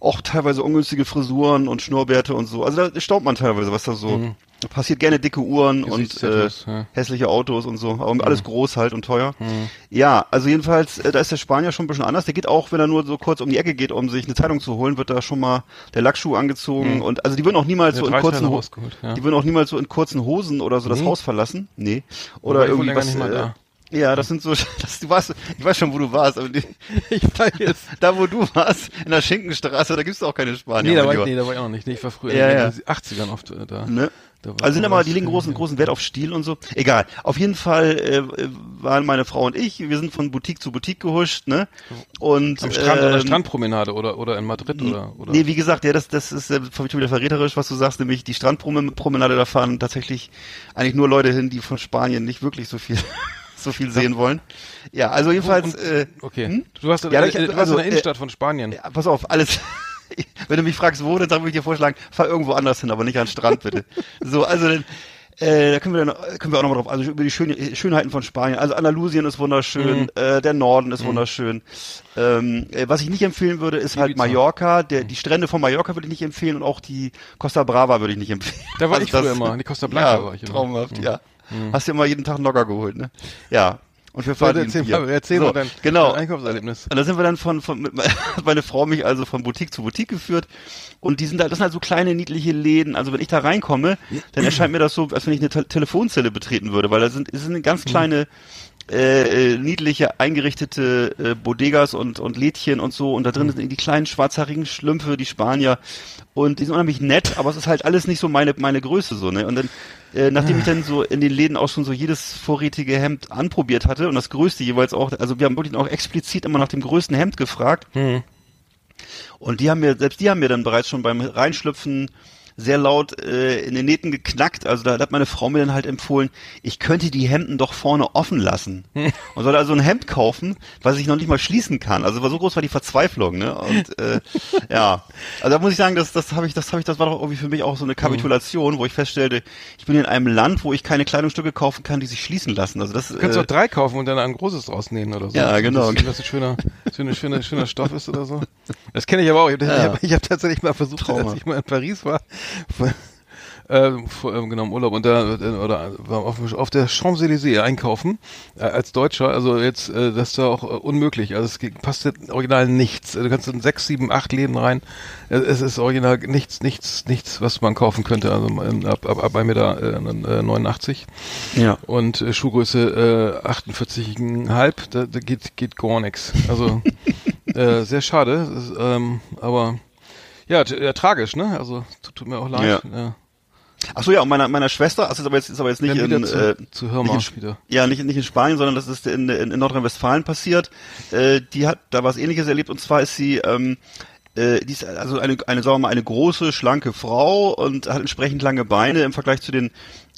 auch teilweise ungünstige Frisuren und Schnurrbärte und so. Also da staubt man teilweise, was da so da passiert. Gerne dicke Uhren und äh, ja. hässliche Autos und so, aber alles groß halt und teuer. Ja, also jedenfalls, äh, da ist der Spanier schon ein bisschen anders. Der geht auch, wenn er nur so kurz um die Ecke geht, um sich eine Zeitung zu holen, wird da schon mal der Lackschuh angezogen und also die würden auch niemals Der so in kurzen Ho- rausgeholt, ja. die würden auch niemals so in kurzen Hosen oder so das Haus verlassen. Nee. Oder wohl irgendwie was nicht mal äh, da. ja, das sind so, das, du warst, ich weiß schon, wo du warst, aber ich weiß. da, wo du warst, in der Schinkenstraße, da gibt's auch keine Spanier. Nee, da war, ich, nee, da war ich auch noch nicht. Nee, ich war früher Ja, in ja. den 80ern oft äh, da. Ne? Also sind aber, die legen großen, großen Wert auf Stil und so. Egal. Auf jeden Fall äh, äh, waren meine Frau und ich, wir sind von Boutique zu Boutique gehuscht, ne? Und Am Strand, an der ähm, Strandpromenade oder, oder in Madrid oder, oder? Nee, wie gesagt, ja, das, das ist äh, schon wieder verräterisch, was du sagst, nämlich die Strandpromenade, da fahren tatsächlich eigentlich nur Leute hin, die von Spanien nicht wirklich so viel, so viel sehen wollen. Ja, also jedenfalls, Und- äh, okay. Du warst, Ja, äh, du also, in der äh, Innenstadt von Spanien. Ja, pass auf, alles. Wenn du mich fragst, wo, dann würde ich dir vorschlagen, fahr irgendwo anders hin, aber nicht an den Strand, bitte. so, also dann, äh, da können wir dann, können wir auch nochmal drauf, also über die Schön Schönheiten von Spanien. Also Andalusien ist wunderschön, Mhm. äh, der Norden ist wunderschön. Ähm, äh, was ich nicht empfehlen würde, ist halt. Mhm. Mallorca. Der, die Strände von Mallorca würde ich nicht empfehlen und auch die Costa Brava würde ich nicht empfehlen. Da war Also ich früher das- immer. In die Costa Blanca ja, war ich immer. traumhaft, Mhm. ja. Hast dir immer jeden Tag einen Logger geholt, ne? Ja. Und wir fahren wie ein erzähl, Bier. erzähl so, dein, genau. dein Einkaufserlebnis. Und da sind wir dann von, von meine Frau mich also von Boutique zu Boutique geführt. Und die sind halt, das sind halt so kleine, niedliche Läden. Also wenn ich da reinkomme, dann erscheint mir das so, als wenn ich eine Te Telefonzelle betreten würde, weil da sind, es sind ganz kleine, äh, äh, niedliche, eingerichtete äh, Bodegas und, und Lädchen und so. Und da drin sind die kleinen schwarzhaarigen Schlümpfe, die Spanier. Und die sind unheimlich nett, aber es ist halt alles nicht so meine, meine Größe so, ne? Und dann, äh, nachdem ich dann so in den Läden auch schon so jedes vorrätige Hemd anprobiert hatte und das größte jeweils auch, also wir haben wirklich auch explizit immer nach dem größten Hemd gefragt. Und die haben mir, selbst die haben mir dann bereits schon beim Reinschlüpfen sehr laut äh, in den Nähten geknackt. Also da hat meine Frau mir dann halt empfohlen, ich könnte die Hemden doch vorne offen lassen. Und soll also ein Hemd kaufen, was ich noch nicht mal schließen kann. Also war so groß war die Verzweiflung, ne? Und äh, ja, also da muss ich sagen, das, das habe ich, das habe ich, das war doch irgendwie für mich auch so eine Kapitulation, wo ich feststellte, ich bin in einem Land, wo ich keine Kleidungsstücke kaufen kann, die sich schließen lassen. Also das Du kannst äh, doch drei kaufen und dann ein großes draus nähen oder so. Ja, genau. Das, das ein schöner, schöner, schöner, schöner Stoff ist oder so. Das kenne ich aber auch. Ich habe Ja. hab, hab tatsächlich mal versucht, Trauma. als ich mal in Paris war, äh, äh, genau im Urlaub und da äh, oder war auf, auf der Champs-Élysées einkaufen äh, als Deutscher. Also jetzt äh, das ist da auch äh, unmöglich. Also es passt jetzt original nichts. Du kannst in sechs, sieben, acht Läden rein. Äh, Es ist original nichts, nichts, nichts, was man kaufen könnte. Also ähm, ab, ab, ab 1,89 Meter äh, 89 ja. und äh, Schuhgröße äh, 48,5, da, da geht, geht gar nichts. Also äh, sehr schade, ist, ähm, aber ja, ja, tragisch, ne? Also tut, mir auch leid. Ja. Ja. Ach so, ja, und meiner, meiner Schwester, also ist aber jetzt, ist aber jetzt nicht in, zu- äh, zu Hörmer nicht in, wieder. Ja, nicht, nicht in Spanien, sondern das ist in, in, in Nordrhein-Westfalen passiert. Äh, die hat da was ähnliches erlebt und zwar ist sie, ähm, äh, die ist also eine, eine, sagen wir mal, eine große, schlanke Frau und hat entsprechend lange Beine im Vergleich zu den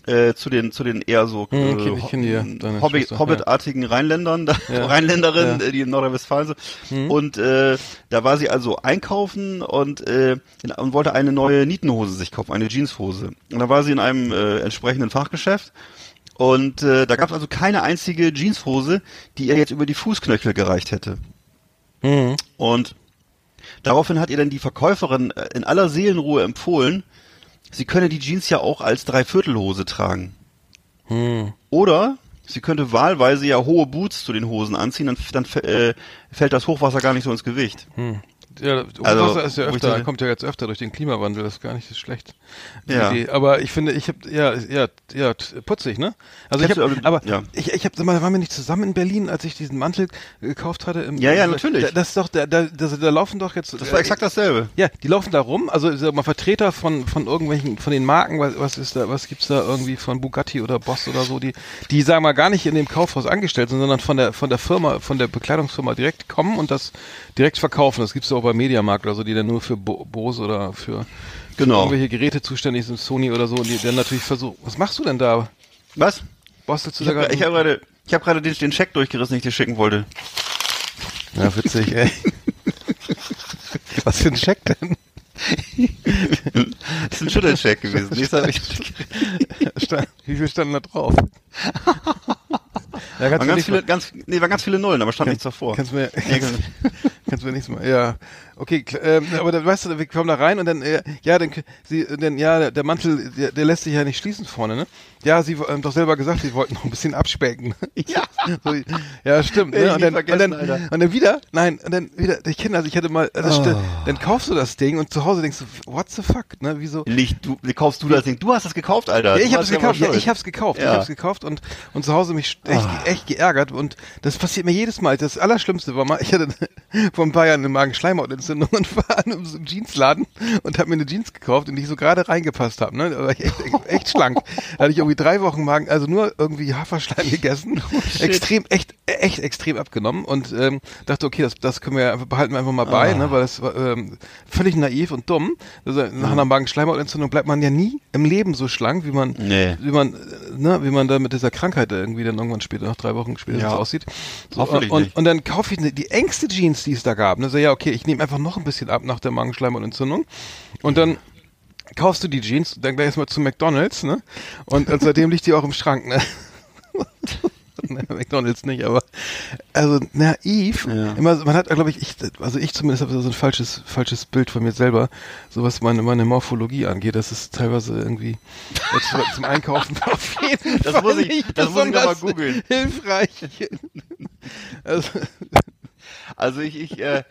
äh, zu den zu den eher so Hm, äh, kenn die ja, Hobbitartigen Rheinländern, da, Ja. Rheinländerinnen, Ja. die in Nordrhein-Westfalen sind. Und äh, da war sie also einkaufen und, äh, in, und wollte eine neue Nietenhose sich kaufen, eine Jeanshose. Und da war sie in einem äh, entsprechenden Fachgeschäft. Und äh, da gab es also keine einzige Jeanshose, die ihr jetzt über die Fußknöchel gereicht hätte. Mhm. Und daraufhin hat ihr dann die Verkäuferin äh, in aller Seelenruhe empfohlen, sie könne die Jeans ja auch als Dreiviertelhose tragen. Hm. Oder sie könnte wahlweise ja hohe Boots zu den Hosen anziehen, dann, dann äh, fällt das Hochwasser gar nicht so ins Gewicht. Hm. Ja, Also, Hochwasser ist ja ich öfter, dachte- kommt ja jetzt öfter durch den Klimawandel, das ist gar nicht so schlecht. Ja. Idee. Aber ich finde, ich habe ja, ja, ja, putzig, ne? Also ich Kennst habe, du, aber ja. ich, ich habe, sag mal, waren wir nicht zusammen in Berlin, als ich diesen Mantel gekauft hatte? Im, Ja, ja, natürlich. Da, das ist doch, da, da, da, da laufen doch jetzt. Das war exakt dasselbe. Ja, die laufen da rum, also sag mal Vertreter von von irgendwelchen von den Marken, was, was ist da, was gibt's da irgendwie von Bugatti oder Boss oder so, die die sagen wir gar nicht in dem Kaufhaus angestellt sind, sondern von der von der Firma, von der Bekleidungsfirma direkt kommen und das direkt verkaufen. Das gibt's auch bei Mediamarkt oder so, die dann nur für Bo Bose oder für, für Genau. irgendwelche Geräte zuständig sind, Sony oder so, und die dann natürlich versuchen. Was machst du denn da? Was? Bastelst du Ich habe hab gerade ich hab gerade den, den Scheck durchgerissen, den ich dir schicken wollte. Ja, witzig, ey. Was für ein Scheck denn? Das ist ein Schüttelcheck gewesen. Stand- Wie viel standen da drauf? Ja, ganz nicht viele, ganz, nee, waren ganz viele Nullen, aber stand nichts davor. Kannst mir, kannst, kannst mir nichts mal, ja. Okay, ähm, aber dann, weißt du, wir kommen da rein und dann, äh, ja, dann, sie, dann, ja, der, Mantel, der, der lässt sich ja nicht schließen vorne, ne? Ja, sie haben doch selber gesagt, sie wollten noch ein bisschen abspecken. Ja. so, ja, stimmt. Ne? ich Und, dann, und, dann, und dann wieder, nein, und dann wieder, ich kenne also, ich hatte mal, das Oh. dann kaufst du das Ding und zu Hause denkst du, what the fuck, ne? Wieso? Nicht, du, kaufst du das Ding? Du hast es gekauft, Alter. Ja, ich hab's gekauft. Ja, ich hab's gekauft. Ich Ja. Ah. hab's gekauft und, und zu Hause mich echt, echt geärgert. Und das passiert mir jedes Mal. Das Allerschlimmste war mal, ich hatte vor ein paar Jahren eine Magenschleimhautentzündung und war in einem Jeansladen und habe mir eine Jeans gekauft, in die ich so gerade reingepasst habe. Ne? Da war ich echt, echt schlank. Da hatte ich irgendwie drei Wochen Magen, also nur irgendwie Haferschleim gegessen. extrem, echt, echt extrem abgenommen und ähm, dachte, okay, das, das können wir ja einfach, behalten wir einfach mal bei, ne? weil das war ähm, völlig naiv und dumm. Also nach einer Magenschleimhautentzündung bleibt man ja nie im Leben so schlank, wie man Nee. wie man, ne, wie man da mit dieser Krankheit irgendwie dann irgendwann später, nach drei Wochen später Ja. aussieht. So, Hoffentlich und, nicht. und dann kaufe ich ne, die engste Jeans, die es da gab. Ne, so, ja, okay, ich nehme einfach noch ein bisschen ab nach der Magenschleimhautentzündung. Und dann kaufst du die Jeans, dann gleich erstmal zu McDonalds, ne? Und, und seitdem liegt die auch im Schrank, ne? McDonalds nicht, aber also naiv. Ja. Immer, man hat, glaube ich, ich, also ich zumindest habe so ein falsches, falsches Bild von mir selber, so was meine, meine Morphologie angeht. Das ist teilweise irgendwie zum Einkaufen auf jeden Das Fall muss ich- nicht das muss ich besonders googeln. Hilfreich. Also, Also ich, ich, äh,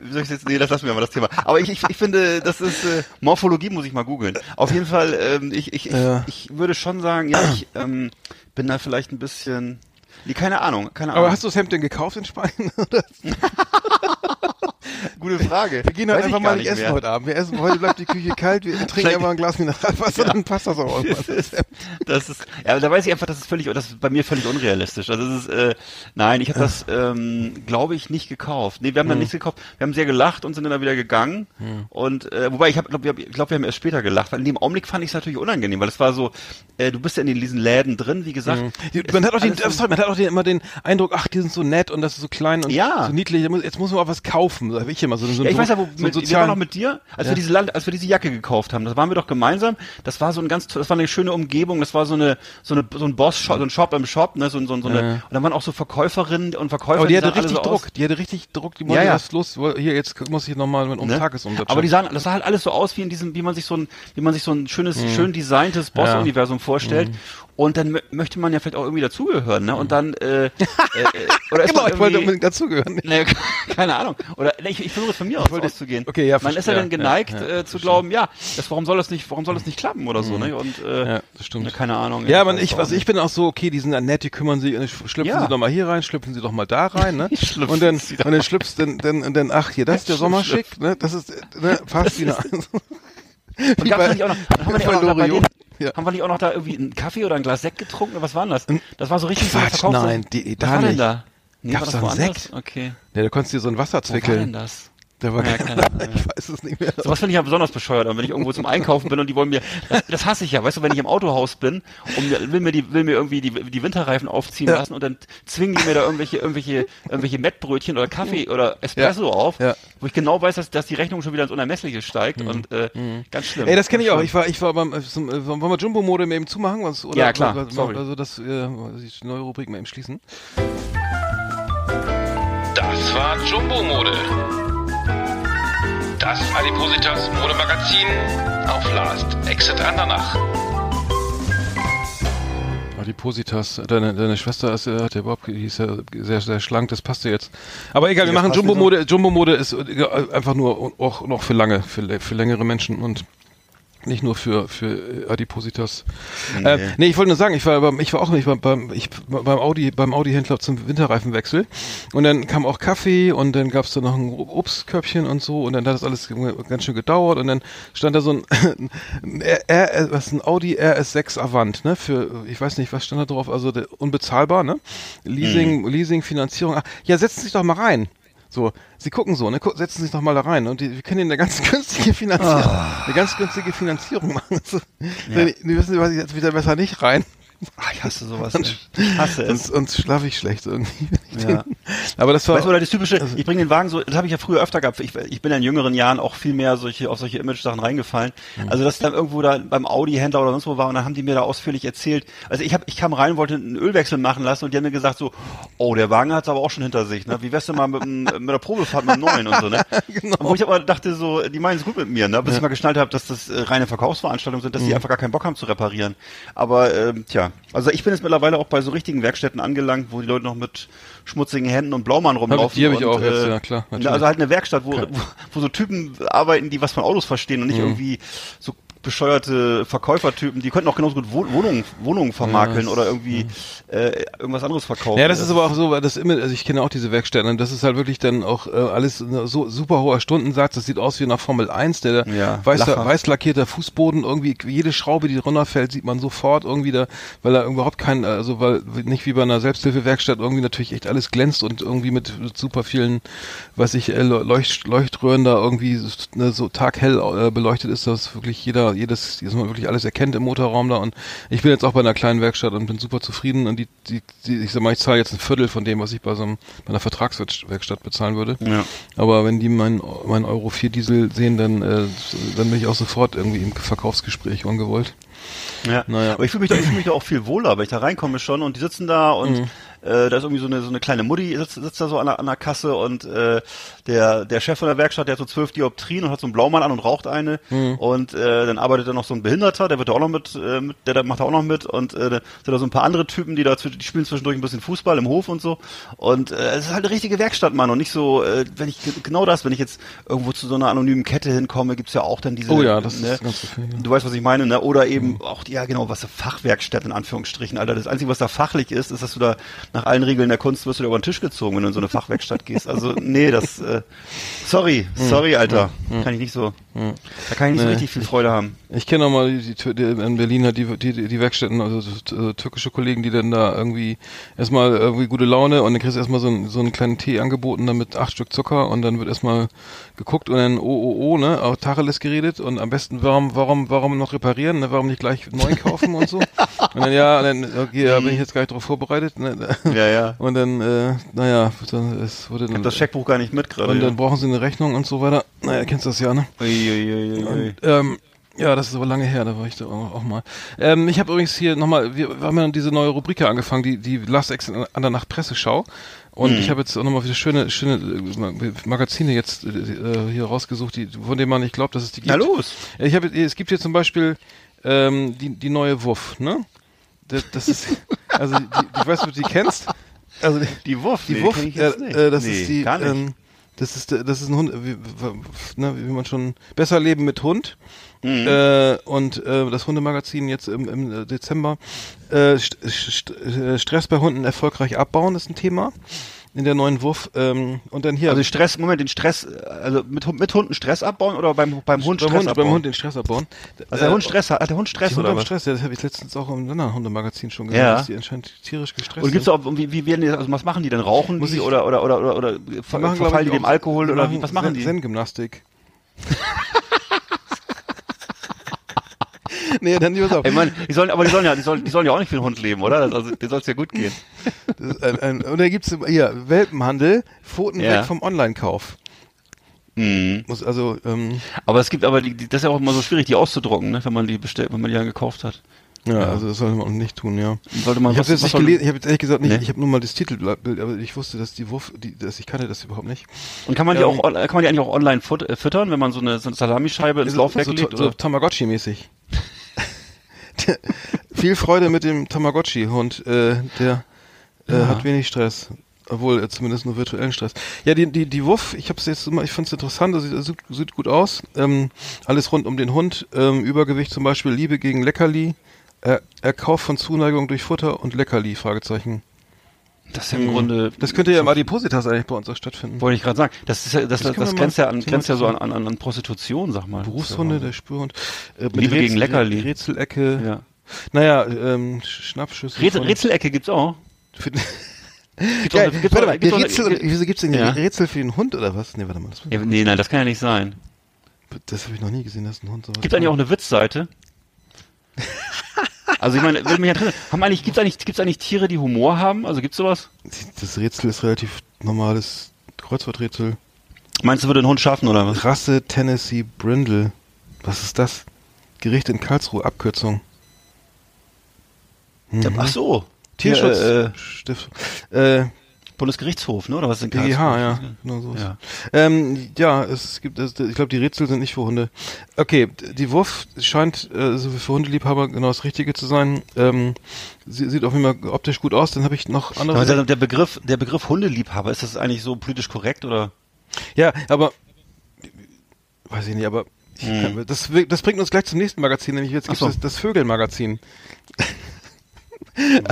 wie soll ich jetzt, nee, das lassen wir mal das Thema. Aber ich, ich, ich finde, das ist, äh, Morphologie muss ich mal googeln. Auf jeden Fall, ähm, ich, ich, ich, Ja. ich würde schon sagen, ja, ich, ähm, bin da vielleicht ein bisschen, nee, keine Ahnung, keine Ahnung. aber hast du das Hemd denn gekauft in Spanien? Gute Frage. Wir gehen heute ich einfach mal nicht essen mehr. heute Abend. Wir essen, heute bleibt die Küche kalt, wir trinken einfach ein Glas Mineralwasser, dann passt das auch irgendwas. Das ist, ja, da weiß ich einfach, das ist völlig, das ist bei mir völlig unrealistisch. Also das ist, äh, nein, ich habe das, ähm, glaube ich, nicht gekauft. Nee, wir haben dann nichts gekauft. Wir haben sehr gelacht und sind dann da wieder gegangen. Und äh, wobei ich habe, glaube, ich glaub, wir haben erst später gelacht, weil in dem Augenblick fand ich es natürlich unangenehm, weil es war so, äh, du bist ja in diesen Läden drin, wie gesagt. Es Man hat auch den, sorry, man hat auch den, immer den Eindruck, ach, die sind so nett und das ist so klein und Ja. so niedlich. Jetzt muss man auch was kaufen, sag ich immer so. so Ja, ich weiß ja, wo, so mit, wir waren sozialen- noch mit dir, als Ja. wir diese Land, als wir diese Jacke gekauft haben. Das waren wir doch gemeinsam. Das war so ein ganz, das war eine schöne Umgebung. Das war so eine, so eine, so ein Boss-Shop, so ein Shop im Shop, ne, so, so, so eine, Ja. und dann waren auch so Verkäuferinnen und Verkäufer. aber die hatte sahen alle richtig so Druck, Aus, die hatte richtig Druck, die wollte ja. was los, hier, jetzt muss ich nochmal um ne? Tagesumsatz. Aber die sahen, das sah halt alles so aus wie in diesem, wie man sich so ein, wie man sich so ein schönes, schön designtes Boss-Universum vorstellt. Und dann mö- möchte man ja vielleicht auch irgendwie dazugehören, ne? Und dann, äh, äh, äh, oder ist Genau, ich wollte unbedingt dazugehören. Nee, Keine Ahnung. Oder ich, ich versuche es von mir aus auszugehen. okay, ja, Man ist ja dann ja, geneigt ja, äh, zu glauben, ja, das, warum soll das nicht, warum soll das nicht klappen oder so, ne? Und äh, Ja, das stimmt. ja, keine Ahnung. Ja, man, ich, also ich bin auch so, okay, die sind ja nett, die kümmern sich, schlüpfen Ja. sie doch mal hier rein, schlüpfen sie doch mal da rein, ne? Und dann, und dann schlüpfst, dann, dann, dann, ach, hier, das ist der Sommerschick, ne? Das ist, ne, fast wie eine, Und gab's da nicht auch noch, haben wir nicht auch noch bei denen, Ja. haben wir nicht auch noch da irgendwie einen Kaffee oder ein Glas Sekt getrunken? Was war denn das? Das war so richtig so Quatsch, Verkaufs- nein, die- da war denn nicht. da? Nee, Gab's war da einen? Sekt? Okay. ja, da konntest du dir so ein Wasser Wo war denn zwickeln. das? Der war, Ja, keine Ahnung. ich weiß es nicht mehr. Sowas finde ich ja besonders bescheuert. Und wenn ich irgendwo zum Einkaufen bin und die wollen mir, das, das hasse ich ja, weißt du, wenn ich im Autohaus bin und will mir die, will mir irgendwie die, die Winterreifen aufziehen Ja. lassen und dann zwingen die mir da irgendwelche, irgendwelche, irgendwelche Mettbrötchen oder Kaffee oder Espresso Ja. auf, Ja. wo ich genau weiß, dass, dass die Rechnung schon wieder ins Unermessliche steigt und, äh, ganz schlimm. Mhm. Ey, das kenne ich auch. Ich war, ich war beim, äh, zum, äh, wollen wir Jumbo-Mode eben zumachen? Was, oder, Ja, klar. was- Sorry. Also das, äh, die neue Rubrik mal eben schließen. Das war Jumbo Mode. Das Adipositas Modemagazin auf Last Exit Andernach. Adipositas, deine, deine Schwester ist, äh, hat ja überhaupt, die ist ja sehr, sehr schlank, das passt ja jetzt. Aber egal, wir Das machen Jumbo-Mode. Jumbo-Mode ist äh, einfach nur auch noch für lange, für, für längere Menschen und nicht nur für, für Adipositas. Nee. Äh, nee, ich wollte nur sagen, ich war, beim, ich war auch nicht beim, beim, ich, beim Audi, beim Audi-Händler zum Winterreifenwechsel. Und dann kam auch Kaffee und dann gab es da noch ein Obstkörbchen und so und dann hat das alles ganz schön gedauert und dann stand da so ein, ein, R, was ein Audi RS6 Avant, ne? Für, ich weiß nicht, was stand da drauf, also unbezahlbar, ne? Leasing, mhm. Leasing, Finanzierung. Ach, ja, setzen Sie sich doch mal rein. So, sie gucken so, ne, setzen sich doch mal da rein und die, wir können ihnen eine ganz günstige Finanzierung, oh. eine ganz günstige Finanzierung machen. So, ja. die, die wissen, was ich jetzt wieder besser nicht rein. Ach, ich hasse sowas. Ich hasse es. Und, und schlafe ich schlecht irgendwie. Ja. Aber das war. Weißt du, das typische, also, ich bringe den Wagen so, das habe ich ja früher öfter gehabt. Ich, ich bin ja in jüngeren Jahren auch viel mehr solche, auf solche Image-Sachen reingefallen. Mhm. Also, dass ich dann irgendwo da beim Audi-Händler oder sonst wo war und dann haben die mir da ausführlich erzählt. Also, ich hab, ich kam rein, wollte einen Ölwechsel machen lassen und die haben mir gesagt so, oh, der Wagen hat's aber auch schon hinter sich, ne? Wie wär's denn mal mit, mit der Probefahrt mit dem neuen und so, ne? genau. Wo ich aber dachte so, die meinen es gut mit mir, ne? Bis ja. ich mal geschnallt habe, dass das äh, reine Verkaufsveranstaltungen sind, dass mhm. die einfach gar keinen Bock haben zu reparieren. Aber, ähm, tja. Also, ich bin jetzt mittlerweile auch bei so richtigen Werkstätten angelangt, wo die Leute noch mit schmutzigen Händen und Blaumann rumlaufen. Die habe ich auch jetzt, äh, ja klar. Natürlich. Also halt eine Werkstatt, wo, wo, wo so Typen arbeiten, die was von Autos verstehen und nicht mhm. irgendwie so bescheuerte Verkäufertypen, die könnten auch genauso gut Wohnungen, Wohnungen vermakeln ja, oder irgendwie äh, irgendwas anderes verkaufen. Ja, das ist aber auch so, weil das immer, also ich kenne auch diese Werkstätten und das ist halt wirklich dann auch äh, alles so super hoher Stundensatz, das sieht aus wie nach Formel 1, der ja, weiß, weiß lackierter Fußboden, irgendwie jede Schraube, die runterfällt, sieht man sofort irgendwie da, weil er überhaupt kein, also weil nicht wie bei einer Selbsthilfewerkstatt irgendwie natürlich echt alles glänzt und irgendwie mit, super vielen, weiß ich, Leucht, Leuchtröhren da irgendwie ne, so taghell äh, beleuchtet ist, dass wirklich jeder, jedes, dass man wirklich alles erkennt im Motorraum da und ich bin jetzt auch bei einer kleinen Werkstatt und bin super zufrieden und die, die, die ich sag mal, ich zahle jetzt ein Viertel von dem, was ich bei so einem, bei einer Vertragswerkstatt bezahlen würde. Ja. Aber wenn die mein, mein Euro 4 Diesel sehen, dann, äh, dann bin ich auch sofort irgendwie im Verkaufsgespräch ungewollt. Ja. Naja. Aber ich fühle mich da, ich fühle mich da auch viel wohler, weil ich da reinkomme schon und die sitzen da und mhm. äh, da ist irgendwie so eine so eine kleine Mutti sitzt, sitzt da so an der, an der Kasse und äh, der der Chef von der Werkstatt, der hat so zwölf Dioptrien und hat so einen Blaumann an und raucht eine mhm. und äh, dann arbeitet da noch so ein Behinderter, der wird da auch noch mit, äh, mit der, der macht da auch noch mit und äh, da sind da so ein paar andere Typen, die da die spielen zwischendurch ein bisschen Fußball im Hof und so und äh, es ist halt eine richtige Werkstatt, Mann und nicht so, äh, wenn ich genau das, wenn ich jetzt irgendwo zu so einer anonymen Kette hinkomme, gibt's ja auch dann diese. Oh ja, das ne, ist ganz viel, ja. Du weißt, was ich meine, ne? Oder eben mhm. auch ja genau, was Fachwerkstatt in Anführungsstrichen, Alter. Das Einzige, was da fachlich ist, ist, dass du da nach allen Regeln der Kunst wirst du da über den Tisch gezogen, wenn du in so eine Fachwerkstatt gehst. Also, nee, das, äh, sorry, sorry, Alter. Kann ich nicht so, da kann ich nicht so richtig viel Freude haben. Ich kenne auch mal die, die, in Berlin hat die, die, die Werkstätten, also türkische Kollegen, die dann da irgendwie erstmal irgendwie gute Laune und dann kriegst du erstmal so, einen- so einen kleinen Tee angeboten, dann mit acht Stück Zucker und dann wird erstmal geguckt und dann oh oh oh, ne, auch Tacheles geredet und am besten warum, warum, warum noch reparieren, ne, warum nicht gleich neu kaufen und so. Und dann ja, dann, okay, da bin ich jetzt gar nicht drauf vorbereitet, ne. Ja, ja. Und dann, äh, naja, dann, es wurde Ich dann, hab das Scheckbuch gar nicht mit gerade. und ja. dann brauchen sie eine Rechnung und so weiter. Naja, kennst du das ja, ne? Ui, ui, ui, ui, ui. Ähm, ja, das ist aber lange her, da war ich da auch, mal. Ähm, ich habe übrigens hier nochmal, wir, wir haben ja diese neue Rubrik angefangen, die, die Last Exit an der Nacht Presseschau. Und Mhm. ich habe jetzt auch nochmal wieder schöne, schöne äh, Magazine jetzt äh, hier rausgesucht, die, von denen man nicht glaubt, dass es die gibt. Na los. Ja, Ich habe, es gibt hier zum Beispiel ähm, die, die neue Wuff, ne? Das, das ist, also die, die, ich weiß nicht, ob du die kennst. Also die, Die Wuff, die nee, ich äh, jetzt nicht. äh, das Nee, ist die, gar nicht. ähm, Das ist, das ist ein Hund, wie, ne, wie man schon besser leben mit Hund. Mhm. Äh, und äh, das Hundemagazin jetzt im, im Dezember. Äh, St St äh, Stress bei Hunden erfolgreich abbauen ist ein Thema in der neuen Wurf. Ähm, und dann hier. Also Stress, Moment, den Stress, also mit, mit Hunden Stress abbauen oder beim, beim Hund beim Stress Hund, abbauen? beim Hund den Stress abbauen. Also der Äh, Hund Stress hat, hat der Hund Stress die Hunde oder was? Stress, ja, das habe ich letztens auch im anderen Hundemagazin schon gesehen, Ja. dass die anscheinend tierisch gestresst Und gibt's sind. auch, wie, wie werden die, also was machen die denn? Rauchen Muss die ich- oder, oder, oder, oder, oder ver, glaub verfallen die dem Alkohol oder wie, was machen Zen- die? Zen-Gymnastik. nee, dann pass auf. Ey, Mann, die sollen, aber die sollen ja, die sollen, die sollen ja auch nicht für den Hund leben, oder? Also, denen soll's ja gut gehen. Das ein, ein, und da gibt's hier Welpenhandel, Pfoten Ja. weg vom Online-Kauf. Mhm. Muss also, ähm, Aber es gibt aber, die, das ist ja auch immer so schwierig, die auszudrucken, ne, wenn man die bestellt, wenn man die dann gekauft hat. ja, also das sollte man nicht tun, ja. Sollte man Ich habe jetzt nicht soll- gelesen, ich habe jetzt ehrlich gesagt nicht, Nee. ich habe nur mal das Titelbild, aber ich wusste, dass die Wurf, die, dass ich kannte das überhaupt nicht. Und kann man die Ähm, auch, kann man die eigentlich auch online äh, füttern, wenn man so eine, so eine Salamischeibe ins Laufwerk so, legt? so, so oder? Tamagotchi-mäßig. Viel Freude mit dem Tamagotchi-Hund, äh, der äh, hat wenig Stress. Obwohl, äh, zumindest nur virtuellen Stress. Ja, die, die, die Wuff, ich hab's jetzt immer, ich find's interessant, das sieht, sieht, gut aus. Ähm, alles rund um den Hund, ähm, Übergewicht zum Beispiel, Liebe gegen Leckerli, Erkauf von Zuneigung durch Futter und Leckerli, Fragezeichen. Das ist ja im Grunde, Das könnte ja im Adipositas eigentlich bei uns auch stattfinden. wollte ich gerade sagen, das ist ja, das, Das das, grenzt ja an, grenzt ja so an, an, an Prostitution, sag mal. Berufshunde, der Spürhund. Äh, Liebe gegen Leckerli. Rätselecke. Ja. Naja, ähm, Schnappschüsse. Rätsel, Rätselecke gibt's auch. Für, Gibt's ja, auch- gibt's warte auch- mal, gibt's Rätsel, wieso gibt's denn Ja. Rätsel für den Hund oder was? Nee, warte mal, das, Ja, nee, nein, das kann ja nicht sein. das habe ich noch nie gesehen, dass ein Hund sowas Gibt eigentlich auch eine Witzseite? Also ich meine, würde mich interessieren, haben eigentlich, gibt's eigentlich, gibt's eigentlich Tiere, die Humor haben? Also gibt's sowas? Das Rätsel ist relativ normales Kreuzworträtsel. Meinst du, würde ein Hund schaffen oder was? Rasse Tennessee Brindle. Was ist das? Gericht in Karlsruhe, Abkürzung. Mhm. Ach so. Tierschutz. Hier, äh, Stift. Äh, Bundesgerichtshof, ne? Oder was ist denn BGH, ja. Karlsruhe? Genau so. Ja. Ähm, ja, es gibt, es, ich glaube, die Rätsel sind nicht für Hunde. Okay, die Wurf scheint äh, so für Hundeliebhaber genau das Richtige zu sein. Ähm, sie, sieht auf jeden Fall optisch gut aus. Dann habe ich noch andere. Aber der, Begriff, der Begriff Hundeliebhaber, ist das eigentlich so politisch korrekt oder? Ja, aber weiß ich nicht, aber ich Hm. das, das bringt uns gleich zum nächsten Magazin, nämlich jetzt gibt so. es das, das Vögelmagazin.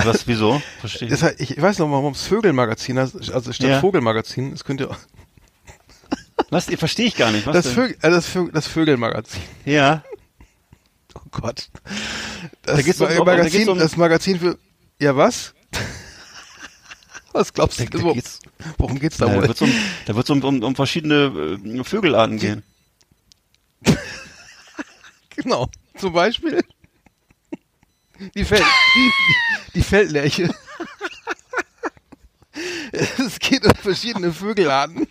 Was, wieso? Verstehe ich. Heißt, ich, weiß noch, warum es Vögelmagazin heißt, also statt Ja. Vogelmagazin, es könnte auch Was? Verstehe ich gar nicht. Was das? Vögel, äh, das, Vögel, das Vögelmagazin. Ja. Oh Gott. Da Das geht's um- Ma- da Magazin, geht's um- das Magazin für ja was? Was glaubst du? Da- da geht's- worum geht's da Da wohl? wird es um, da wird's um, um, um verschiedene äh, Vögelarten gehen. Genau. Zum Beispiel die, Feld, die, Feldlerche. Es geht um verschiedene Vögelarten.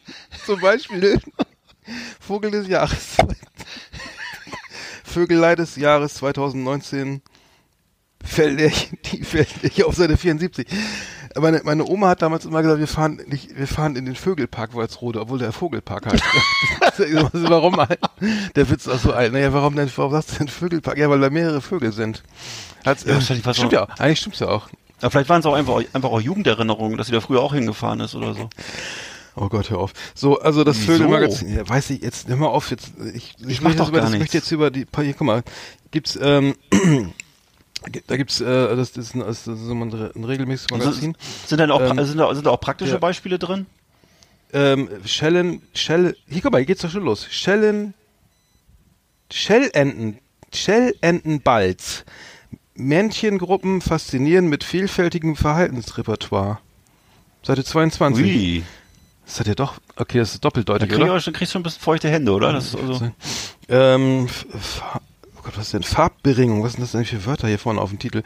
Zum Beispiel Vogel des Jahres. Vögelei des Jahres 2019. Feldlerche, die Feldlerche auf Seite 74. Meine, meine Oma hat damals immer gesagt, wir fahren nicht, wir fahren in den Vögelpark Walsrode, obwohl der Vogelpark heißt. warum? Der Witz ist auch so alt. Naja, warum denn, warum sagst du denn Vögelpark? Ja, weil da mehrere Vögel sind. Hat's, Ja, äh, stimmt ja auch. Eigentlich stimmt's ja auch. Aber vielleicht waren es auch einfach, einfach auch Jugenderinnerungen, dass sie da früher auch hingefahren ist oder so. Oh Gott, hör auf. So, also das Wieso? Vögelmagazin, ja, weiß ich jetzt, hör mal auf, jetzt, ich, ich, mach möchte doch über, gar das, ich nichts. möchte jetzt über die, hier, guck mal, gibt's, ähm, da gibt's, äh, das, das ist ein, das ist so ein, regelmäßiges Magazin. Sind dann auch, Ähm, sind da, sind da auch praktische ja. Beispiele drin? Ähm, Schellen, Schell, hier, guck mal, hier geht's doch schon los. Schellen, Schellenten, Schellentenbalz. Männchengruppen faszinieren mit vielfältigem Verhaltensrepertoire. Seite 22. Ui. Das hat ja doch, okay, das ist Da doppeldeutig, krieg ich oder? schon, kriegst du schon ein bisschen feuchte Hände, oder? Das ist also, Ähm, oh Gott, was ist denn? Farbberingung, was sind das denn für Wörter hier vorne auf dem Titel?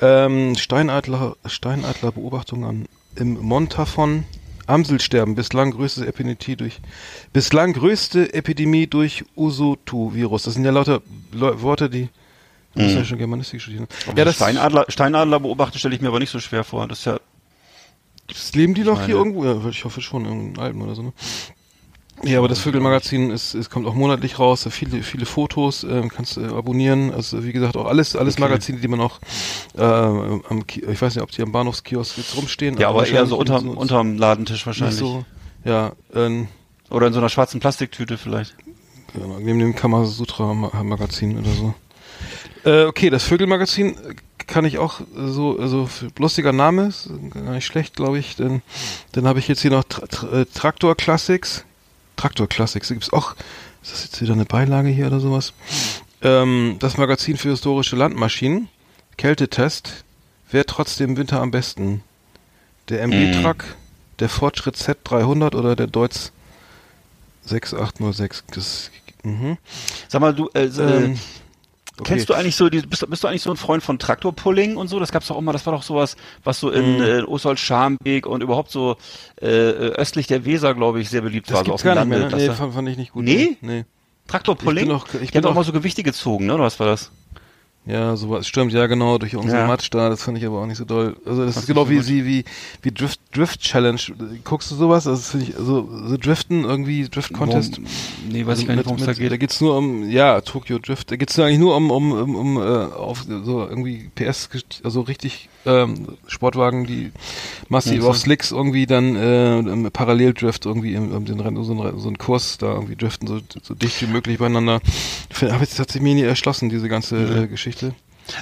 Ähm, Steinadler, Steinadler Beobachtung an, im Montafon. Amselsterben, bislang größte Epidemie durch, bislang größte Epidemie durch Usotu-Virus. Das sind ja lauter Leu Worte, die, du musst ja schon Germanistik studieren. Ja, das, Steinadler, Steinadler beobachten stelle ich mir aber nicht so schwer vor. Das ist ja, das leben die noch meine- hier irgendwo? Ja, ich hoffe schon, in Alpen oder so, ne? Ja, aber das Vögelmagazin ist, es kommt auch monatlich raus, viele, viele Fotos, ähm, kannst du äh, abonnieren. Also wie gesagt, auch alles, alles Okay. Magazine, die man auch äh, am, ich weiß nicht, ob die am Bahnhofskiosk jetzt rumstehen. ja, aber eher so unterm, so- unterm Ladentisch wahrscheinlich. so. Ja, ähm, Oder in so einer schwarzen Plastiktüte vielleicht. Ja, neben dem Kamasutra-Magazin oder so. Äh, okay, das Vögelmagazin kann ich auch so, also lustiger Name, ist gar nicht schlecht, glaube ich. Dann, dann habe ich jetzt hier noch Tra Tra äh, Traktor Classics. Traktor Classics, da gibt's auch, ist das jetzt wieder eine Beilage hier oder sowas? Ähm, das Magazin für historische Landmaschinen. Kältetest. Wer trotzdem im Winter am besten? Der MG-Truck, der Fortschritt Z300 oder der Deutz 6806? Das, mhm. Sag mal, du, äh, äh, Ähm, Kennst du eigentlich so, die, bist, bist du eigentlich so ein Freund von Traktorpulling und so? Das gab's doch auch mal, das war doch sowas, was so in Mhm. äh, Oswald-Scharmbeek und überhaupt so äh, östlich der Weser, glaube ich, sehr beliebt Das war. so gibt's auf dem gar nicht mehr, ne? Nee, fand, fand ich nicht gut. Nee? Nee. Traktorpulling? Ich bin ich doch doch- mal so Gewichte gezogen, ne? Oder was war das? Ja, sowas stimmt, ja genau, durch unsere Ja. Matsch da, das fand ich aber auch nicht so doll. Also das Fandst ist genau wie sie wie wie Drift Drift Challenge. Guckst du sowas? Also das finde ich so, so Driften irgendwie Drift Contest. Worum- nee, weiß ich gar nicht, worum es da geht. Da geht's nur um ja, Tokyo Drift. Da geht's eigentlich nur um um um, um äh, auf so irgendwie PS also richtig ähm, Sportwagen, die massiv Ja, auf. Slicks irgendwie dann äh, im Paralleldrift irgendwie im, um den Rennen, so, ein, so einen Kurs da irgendwie driften so, so dicht wie möglich beieinander. Habe jetzt hat sich mir nie erschlossen diese ganze äh, Geschichte.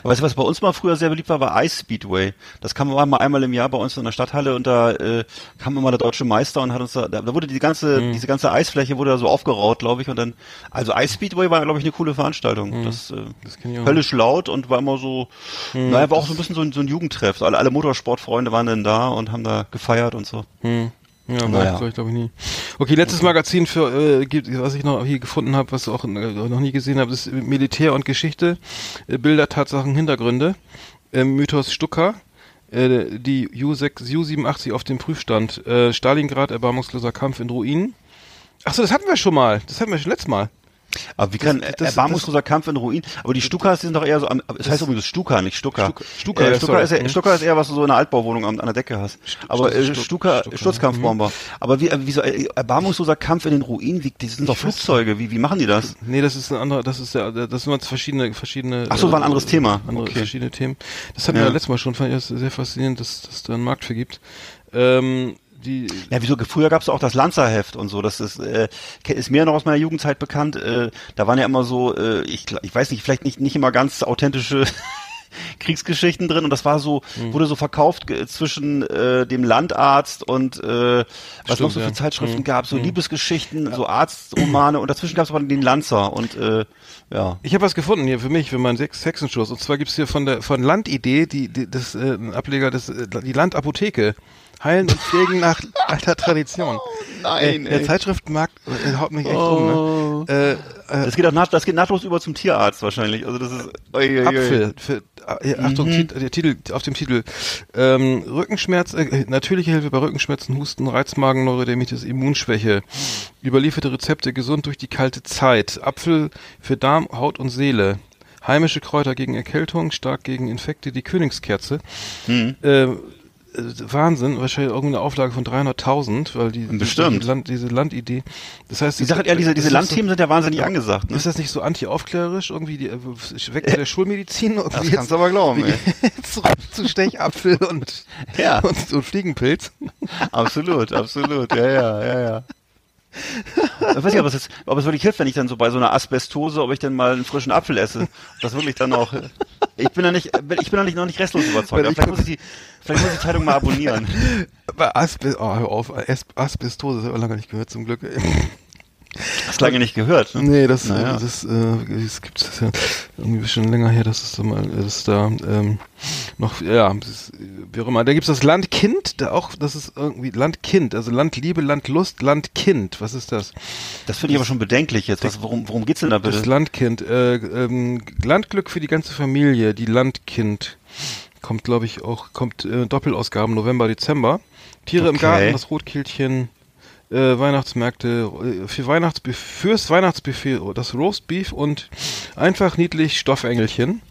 Aber weißt du, was bei uns mal früher sehr beliebt war, war Ice Speedway. Das kam mal einmal im Jahr bei uns in der Stadthalle und da äh, kam immer der deutsche Meister und hat uns da, da wurde die ganze, Mhm. diese ganze Eisfläche wurde da so aufgeraut, glaube ich, und dann, also Ice Speedway war, glaube ich, eine coole Veranstaltung. Das, äh, Mhm. Das auch. Mhm. höllisch laut und war immer so, naja, war auch so ein bisschen so ein, so ein Jugendtreff. Alle, alle Motorsportfreunde waren dann da und haben da gefeiert und so. Hm. Ja, Naja. ich glaube ich nie. Okay, letztes Magazin für, äh, gibt, was ich noch hier gefunden habe, was auch äh, noch nie gesehen habe, ist Militär und Geschichte, äh, Bilder, Tatsachen, Hintergründe, äh, Mythos Stucker, äh, die U6, U87 auf dem Prüfstand, äh, Stalingrad, erbarmungsloser Kampf in Ruinen. Achso, das hatten wir schon mal. Das hatten wir schon letztes Mal. Aber wie kann Das- das- erbarmungsloser Kampf in Ruin? Aber die Stukas sind doch eher so, am, es heißt übrigens Stuka, nicht Stuka. Stuka- Stuka, äh, Stuka, ist, eher- Mhm. Stuka ist eher was du so in einer Altbauwohnung an, an der Decke hast. Aber äh, Stu- Stuka, Stuka, Sturzkampfbomber. Aber wie, äh, wie so äh, erbarmungsloser Kampf in den Ruinen? Wie, die sind doch Flugzeuge. Wie, wie machen die das? Nee, das ist ein anderer, das ist ja, das sind verschiedene, verschiedene. Ach so, war ein anderes Thema. Andere, Okay. verschiedene Themen. Das hatten Ja. wir letztes Mal schon, fand ich das sehr faszinierend, dass dass da einen Markt für gibt. Ähm, die, Ja, wieso? Früher gab's auch das Lanzerheft und so. Das ist, äh, ist mir noch aus meiner Jugendzeit bekannt. Äh, da waren ja immer so, äh, ich, ich weiß nicht, vielleicht nicht, nicht immer ganz authentische Kriegsgeschichten drin und das war so, Hm. wurde so verkauft ge- zwischen äh, dem Landarzt und äh, was Stimmt, noch so ja. für Zeitschriften Hm. gab, so Liebesgeschichten, so Arztromane und dazwischen gab's aber den Lanzer und äh, ja. Ich habe was gefunden hier für mich, für meinen Sex Sexenschuss. Und zwar gibt's hier von der von Landidee, die, die das äh, Ableger des äh, die Landapotheke. Heilen und pflegen nach alter Tradition. nein, äh, der ey. Zeitschriftenmarkt äh, haut mich echt um. Ne? Äh, äh, Das geht auch nach, das geht nahtlos über zum Tierarzt wahrscheinlich. Also das ist ui. Apfel. Für, äh, Achtung, Mhm. Tit- der Titel, auf dem Titel. Ähm, Rückenschmerz, äh, natürliche Hilfe bei Rückenschmerzen, Husten, Reizmagen, Neurodermitis, Immunschwäche. Überlieferte Rezepte gesund durch die kalte Zeit. Apfel für Darm, Haut und Seele. Heimische Kräuter gegen Erkältung, stark gegen Infekte, die Königskerze. Mhm. Äh, äh, Wahnsinn, wahrscheinlich irgendeine Auflage von 300.000, weil die, Bestimmt. die Land, diese Landidee. Das heißt, Die Sache, ja, diese, diese ist so- Landthemen sind ja wahnsinnig angesagt. Ne? ist das nicht so anti-aufklärerisch irgendwie die, äh, weg mit der Schulmedizin irgendwie Das jetzt kannst du aber glauben, ey. zurück zu Stechapfel und Ja. und so Fliegenpilz. Absolut, absolut, ja, ja, ja, ja. Ich weiß nicht, ob es, jetzt, ob es wirklich hilft, wenn ich dann so bei so einer Asbestose, ob ich dann mal einen frischen Apfel esse. Das wirklich dann auch. Ich bin da nicht, ich bin da nicht, noch nicht restlos überzeugt. Vielleicht muss ich die, vielleicht muss ich die Zeitung mal abonnieren. Bei Asbe oh, hör auf, As Asbestose, das habe ich lange nicht gehört zum Glück. Hast lange nicht gehört. Ne? Nee, das, Naja. das, äh, das gibt es ja irgendwie schon länger her, dass es da mal, dass da ähm, noch, ja, das ist, wie auch immer. Da gibt's das Landkind, da auch, das ist irgendwie Landkind, also Landliebe, Landlust, Landkind. Was ist das? Das finde ich aber schon bedenklich jetzt. Was, worum, worum geht's denn da Das bitte? Landkind, äh, ähm, Landglück für die ganze Familie, die Landkind. Kommt, glaube ich, auch, kommt äh, Doppelausgaben November, Dezember. Tiere im Okay. Garten, das Rotkehlchen, äh, Weihnachtsmärkte, äh, für Weihnachtsbuffet, fürs Weihnachtsbuffet, oh, das Roastbeef und einfach niedlich Stoffengelchen.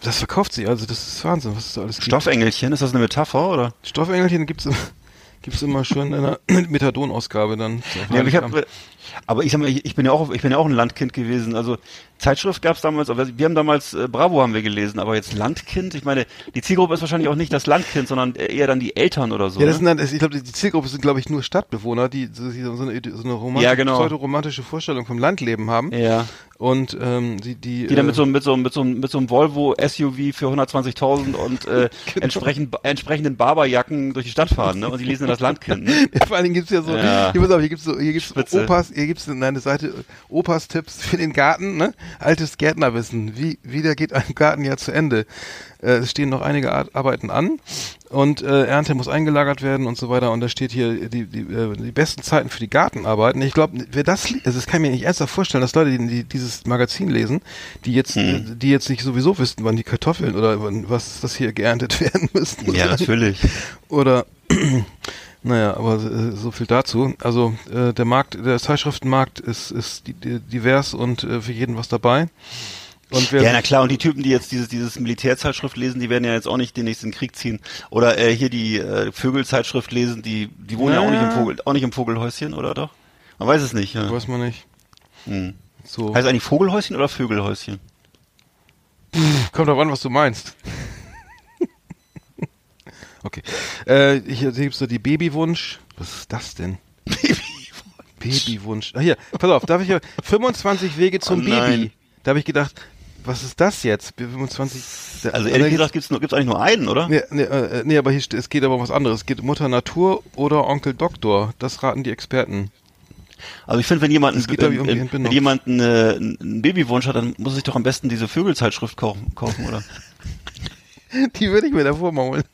Das verkauft sich, also das ist Wahnsinn, was es da alles gibt. Stoffengelchen, ist das eine Metapher oder? Stoffengelchen gibt's Gibt's immer schön in einer Methadon-Ausgabe dann. Ja, ich hab, äh, aber ich sag mal, ich ich bin ja auch, ich bin ja auch ein Landkind gewesen. Also Zeitschrift gab's damals, aber wir haben damals äh, Bravo haben wir gelesen, aber jetzt Landkind. Ich meine, die Zielgruppe ist wahrscheinlich auch nicht das Landkind, sondern eher dann die Eltern oder so. Ja, das ne? sind dann, ich glaube, die Zielgruppe sind, glaube ich, nur Stadtbewohner, die so, so eine, so eine romantische, Ja, genau. pseudo-romantische Vorstellung vom Landleben haben. ja. Und ähm, die, die, Die dann äh, mit so, einem- mit so, einem- mit so, mit so einem Volvo SUV für 120.000 und äh, Genau. entsprechend, entsprechenden Barberjacken durch die Stadt fahren, ne? Und die lesen dann das Landkind, ne? Vor allen Dingen gibt's ja so, Ja. hier, pass auf, hier gibt's so, hier gibt's Spitze. Opas, hier gibt's eine Seite, Opas Tipps für den Garten, ne? Altes Gärtnerwissen. Wie, wieder geht ein Gartenjahr zu Ende? Äh, es stehen noch einige Ar Arbeiten an und äh, Ernte muss eingelagert werden und so weiter. Und da steht hier die, die, äh, die besten Zeiten für die Gartenarbeiten. Ich glaube, wer das, also das kann ich mir nicht ernsthaft vorstellen, dass Leute, die, die dieses Magazin lesen, die jetzt, Hm. äh, die jetzt nicht sowieso wissen, wann die Kartoffeln oder wann, was das hier geerntet werden müssen. Ja, natürlich. Oder naja, aber äh, so viel dazu. Also äh, der Markt, der Zeitschriftenmarkt ist, ist di- di- divers und äh, für jeden was dabei. Und wer Ja, na klar, und die Typen, die jetzt dieses, dieses Militärzeitschrift lesen, die werden ja jetzt auch nicht den nächsten Krieg ziehen. Oder äh, hier die äh, Vögelzeitschrift lesen, die, die wohnen ja, auch nicht im. Vogel, auch nicht im Vogelhäuschen, oder doch? Man weiß es nicht, ja. weiß man nicht. Hm. So Heißt eigentlich Vogelhäuschen oder Vögelhäuschen? kommt drauf an, was du meinst. Okay. Äh, hier gibt's so die Babywunsch. Was ist das denn? Babywunsch. Ah, hier, pass auf, darf ich ja 25 Wege zum Oh nein. Baby. Da habe ich gedacht, was ist das jetzt? 25 Da- Also ehrlich gesagt gibt's nur, gibt's eigentlich nur einen, oder? Nee, nee, äh, nee, aber hier es geht aber um was anderes. Es geht Mutter Natur oder Onkel Doktor. Das raten die Experten. Also ich finde, wenn jemand, Es geht, ich, um wenn, jemand eine, einen Babywunsch hat, dann muss sich doch am besten diese Vögelzeitschrift kaufen, kaufen oder? Die würde ich mir davor mal holen.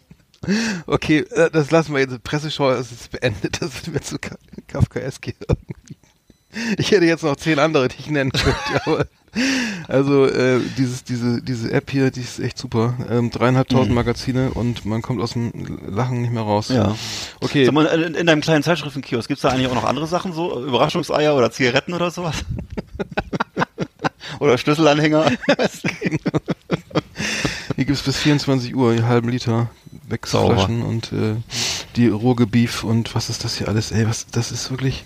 Okay, äh, das lassen wir jetzt. Presseschau ist jetzt beendet. Das wird mir zu Ka Kafkaesk irgendwie. Ich hätte jetzt noch zehn andere, die ich nennen könnte, aber also äh, dieses, diese, diese App hier, die ist echt super. Ähm, dreieinhalbtausend Magazine und man kommt aus dem Lachen nicht mehr raus. Ja. Okay. Sag mal, in, in deinem kleinen Zeitschriftenkiosk gibt's da eigentlich auch noch andere Sachen, so Überraschungseier oder Zigaretten oder sowas? oder Schlüsselanhänger? Hier gibt's bis 24 Uhr einen halben Liter Wechselflaschen und äh, die Ruhrgebief und was ist das hier alles? Ey, was das ist wirklich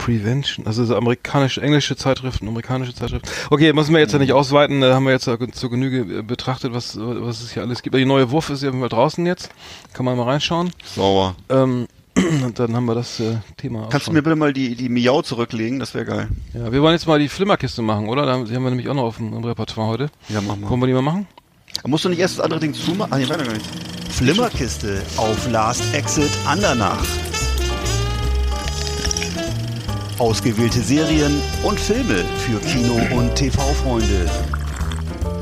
Prevention, also so amerikanische, englische Zeitschriften, amerikanische Zeitschriften. Okay, müssen wir jetzt ja nicht ausweiten, da haben wir jetzt zur Genüge äh, betrachtet, was, was es hier alles gibt. Aber die neue Wurf ist ja mal draußen jetzt, kann man mal reinschauen. Sauber. Ähm, und dann haben wir das äh, Thema. Kannst du mir bitte mal die, die Miau zurücklegen? Das wäre geil. Ja, wir wollen jetzt mal die Flimmerkiste machen, oder? Da haben, die haben wir nämlich auch noch auf dem Repertoire heute. Ja, mach mal. Wollen wir die mal machen? Musst du nicht erst das andere Ding zumachen? Ah, nee, weiter gar nicht. Flimmerkiste auf Last Exit Andernach. Ausgewählte Serien und Filme für Kino- und TV-Freunde.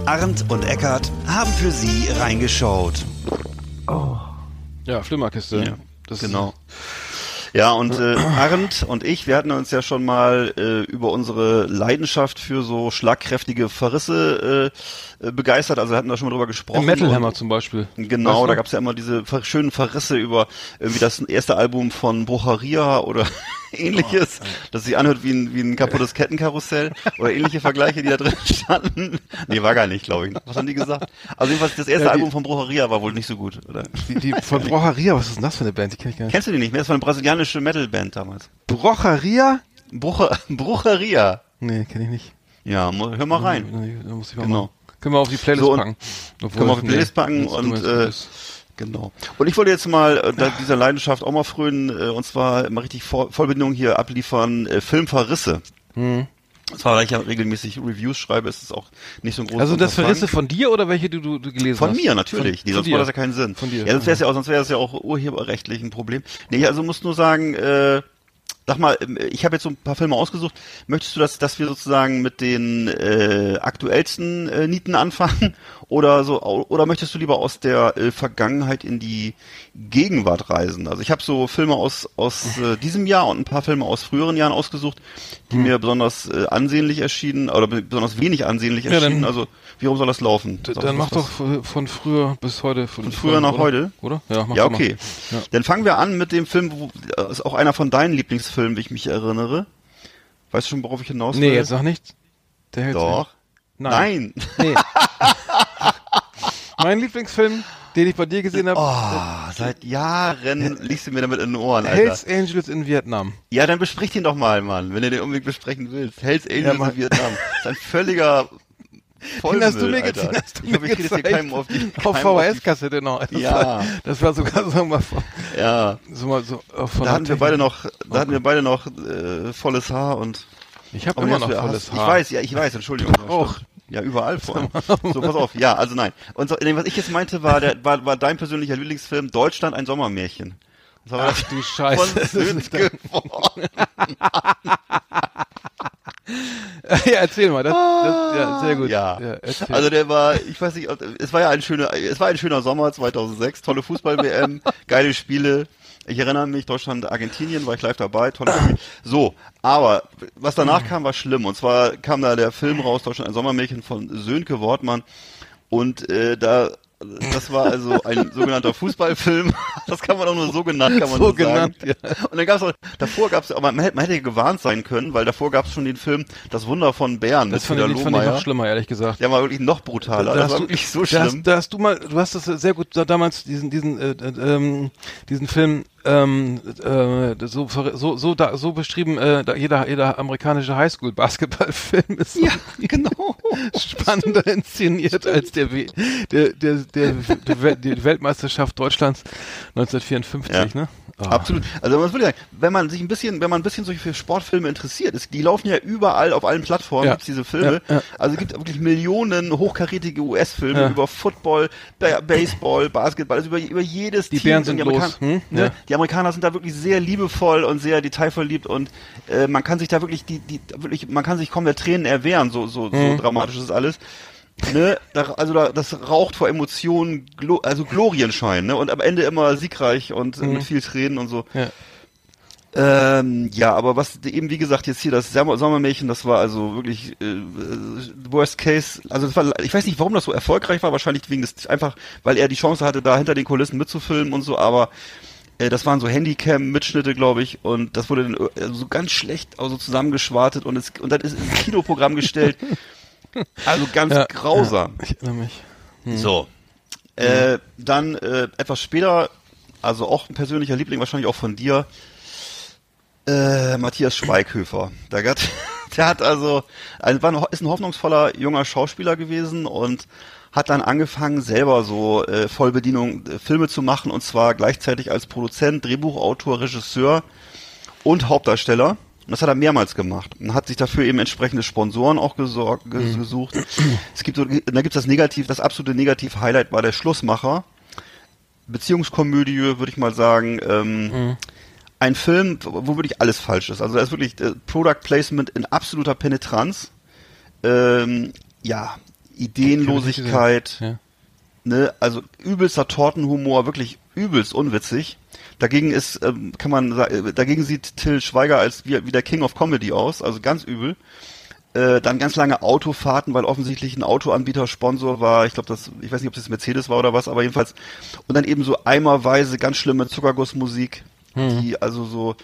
Arndt und Eckart haben für Sie reingeschaut. Ja, Flimmerkiste. Ja, das genau. Ja, und äh, Arndt und ich, wir hatten uns ja schon mal äh, über unsere Leidenschaft für so schlagkräftige Verrisse äh, begeistert. Also wir hatten da schon mal drüber gesprochen. Im Metal Hammer zum Beispiel. Genau, Weißt du? da gab's ja immer diese schönen Verrisse über irgendwie das erste Album von Brucharia oder ähnliches, das sich anhört wie ein, wie ein kaputtes Kettenkarussell oder ähnliche Vergleiche, die da drin standen. Nee, war gar nicht, glaube ich. Was haben die gesagt? Also jedenfalls das erste Ja, die- Album von Brucharia war wohl nicht so gut, oder? Die, die von Brocheria, was ist denn das für eine Band? Die kenne ich gar nicht. Kennst du die nicht mehr? Das war eine brasilianische Metalband damals. Brocheria? Brucher, Brucharia. Nee, kenne ich nicht. Ja, hör mal rein. Da muss ich mal Genau. machen. Können wir auf die Playlist So, packen. Obwohl, Können wir auf die nee, Playlist packen und äh, genau. Und ich wollte jetzt mal äh, dieser Leidenschaft auch mal frönen äh, und zwar mal richtig Voll Vollbindung hier abliefern, äh, Filmverrisse. Hm. Und zwar, weil ich ja regelmäßig Reviews schreibe, ist es auch nicht so ein großes Also das. Verrisse von dir oder welche du, du, du gelesen Von hast? mir natürlich, Von, von sonst dir. macht das ja keinen Sinn. Von dir. Ja, sonst wäre es ja auch, sonst wäre es ja auch urheberrechtlich ein Problem. Nee, also muss nur sagen, äh, sag mal, ähm, ich habe jetzt so ein paar Filme ausgesucht. Möchtest du, dass, dass wir sozusagen mit den äh, aktuellsten äh, Nieten anfangen oder so oder möchtest du lieber aus der äh, Vergangenheit in die Gegenwart reisen? Also ich habe so Filme aus aus äh, diesem Jahr und ein paar Filme aus früheren Jahren ausgesucht, die Hm. mir besonders äh, ansehnlich erschienen oder besonders wenig ansehnlich Ja, dann- erschienen. also wie rum soll das laufen? Sag Dann mach doch von früher bis heute. Von, Von früher nach oder? heute? Oder? Ja, mach Ja, okay. Ja. Dann fangen wir an mit dem Film, wo, das ist auch einer von deinen Lieblingsfilmen, wie ich mich erinnere. Weißt du schon, worauf ich hinaus will? Nee, jetzt sag nicht. Der hält's Doch. Nein. Nein. Nee. mein Lieblingsfilm, den ich bei dir gesehen habe. Oh, seit Jahren liegst du mir damit in den Ohren, Alter. Hells Angels in Vietnam. Ja, dann besprich den doch mal, Mann, wenn du den unbedingt besprechen willst. Hells Angels Ja, in Vietnam. Das ist ein völliger Vollmüll, hast du mir, Alter. hast du ich hoffe, ich kriege das hier gezeigt. keinem auf die Auf keinem auf die- VHS-Kassette noch. Das Ja. War, das war sogar so mal, von- Ja, so mal so äh, von da hatten wir beide noch, da hatten wir beide noch äh, volles Haar und Ich habe immer noch volles Ich Haar. weiß, ja, ich weiß, Entschuldigung. Auch. Ja, überall vor allem. So, pass auf. Ja, also nein. Und so, was ich jetzt meinte, war, der, war, war dein persönlicher Lieblingsfilm Deutschland ein Sommermärchen. Das war Ach du Scheiße. von Sönke geworden. ja, erzähl mal. Das, das, ja, sehr gut. Ja. erzähl. Also der war, ich weiß nicht, es war ja ein schöner, es war ein schöner Sommer 2006, tolle Fußball-WM, geile Spiele. Ich erinnere mich, Deutschland, Argentinien, war ich live dabei, tolle. So, aber was danach kam, war schlimm. Und zwar kam da der Film raus, Deutschland ein Sommermärchen von Sönke Wortmann. Und äh, da, das war also ein sogenannter Fußballfilm. Das kann man auch nur so genannt, kann man So so sagen. genannt, ja. Und dann gab's auch, davor gab's, aber man hätte, man hätte gewarnt sein können, weil davor gab's schon den Film Das Wunder von Bern das fand ich, fand ich noch schlimmer, ehrlich gesagt. Der war wirklich noch brutaler. Da das hast war du- wirklich so Da hast, schlimm. da hast du mal, du hast das sehr gut da, damals diesen diesen äh, äh, ähm, diesen Film ähm, äh, so so so da, so beschrieben. Äh, da jeder jeder amerikanische Highschool Basketballfilm ist Ja, genau. spannender inszeniert als der, W- der, der, der, der die Weltmeisterschaft Deutschlands 1954, Ja. ne? Ah. Absolut. Also was würde ich sagen, wenn man sich ein bisschen, wenn man ein bisschen so für Sportfilme interessiert, ist, die laufen ja überall auf allen Plattformen, Ja. gibt's diese Filme. Ja, ja. Also es gibt wirklich Millionen hochkarätige US-Filme Ja. über Football, Ba- Baseball, Basketball, also über, über jedes Die Team. Bären sind los, hm? ne? Die Amerikaner sind da wirklich sehr liebevoll und sehr detailverliebt und äh, man kann sich da wirklich die, die wirklich, man kann sich kaum der Tränen erwehren, so so, so Hm. dramatisch ist alles. Ne, da, also da, das raucht vor Emotionen, Glo also Glorienschein, ne? Und am Ende immer siegreich und äh, mit viel Tränen und so. Ja. Ähm, ja, aber was eben wie gesagt jetzt hier das Sommer- Sommermärchen, das war also wirklich äh, Worst Case. Also das war, ich weiß nicht, warum das so erfolgreich war. Wahrscheinlich wegen des einfach, weil er die Chance hatte, da hinter den Kulissen mitzufilmen und so. Aber das waren so Handycam-Mitschnitte, glaube ich, und das wurde dann äh, so ganz schlecht also zusammengeschwartet und es und dann ist ins Kinoprogramm gestellt. Also ganz Ja, grausam. Ja, ich erinnere mich. So. Äh, dann äh, etwas später, also auch ein persönlicher Liebling, wahrscheinlich auch von dir, äh, Matthias Schweighöfer. Der hat, der hat also, ein, war ein, ist ein hoffnungsvoller junger Schauspieler gewesen und hat dann angefangen, selber so äh, Vollbedienung äh, Filme zu machen und zwar gleichzeitig als Produzent, Drehbuchautor, Regisseur und Hauptdarsteller. Und das hat er mehrmals gemacht und hat sich dafür eben entsprechende Sponsoren auch gesorgt, ges- gesucht. Es gibt so, da gibt's das Negativ, das absolute Negativ-Highlight war der Schlussmacher. Beziehungskomödie, würde ich mal sagen. Ähm, Ein Film, wo wirklich alles falsch ist. Also da ist wirklich äh, Product Placement in absoluter Penetranz. Ähm, ja, Ideenlosigkeit Ja. ne, also übelster Tortenhumor, wirklich übelst unwitzig. Dagegen ist, ähm, kann man sagen, dagegen sieht Till Schweiger als wie, wie der King of Comedy aus, also ganz übel. Äh, dann ganz lange Autofahrten, weil offensichtlich ein Autoanbieter Sponsor war. Ich glaube, das, ich weiß nicht, ob das Mercedes war oder was, aber jedenfalls. Und dann eben so eimerweise ganz schlimme Zuckergussmusik, die also so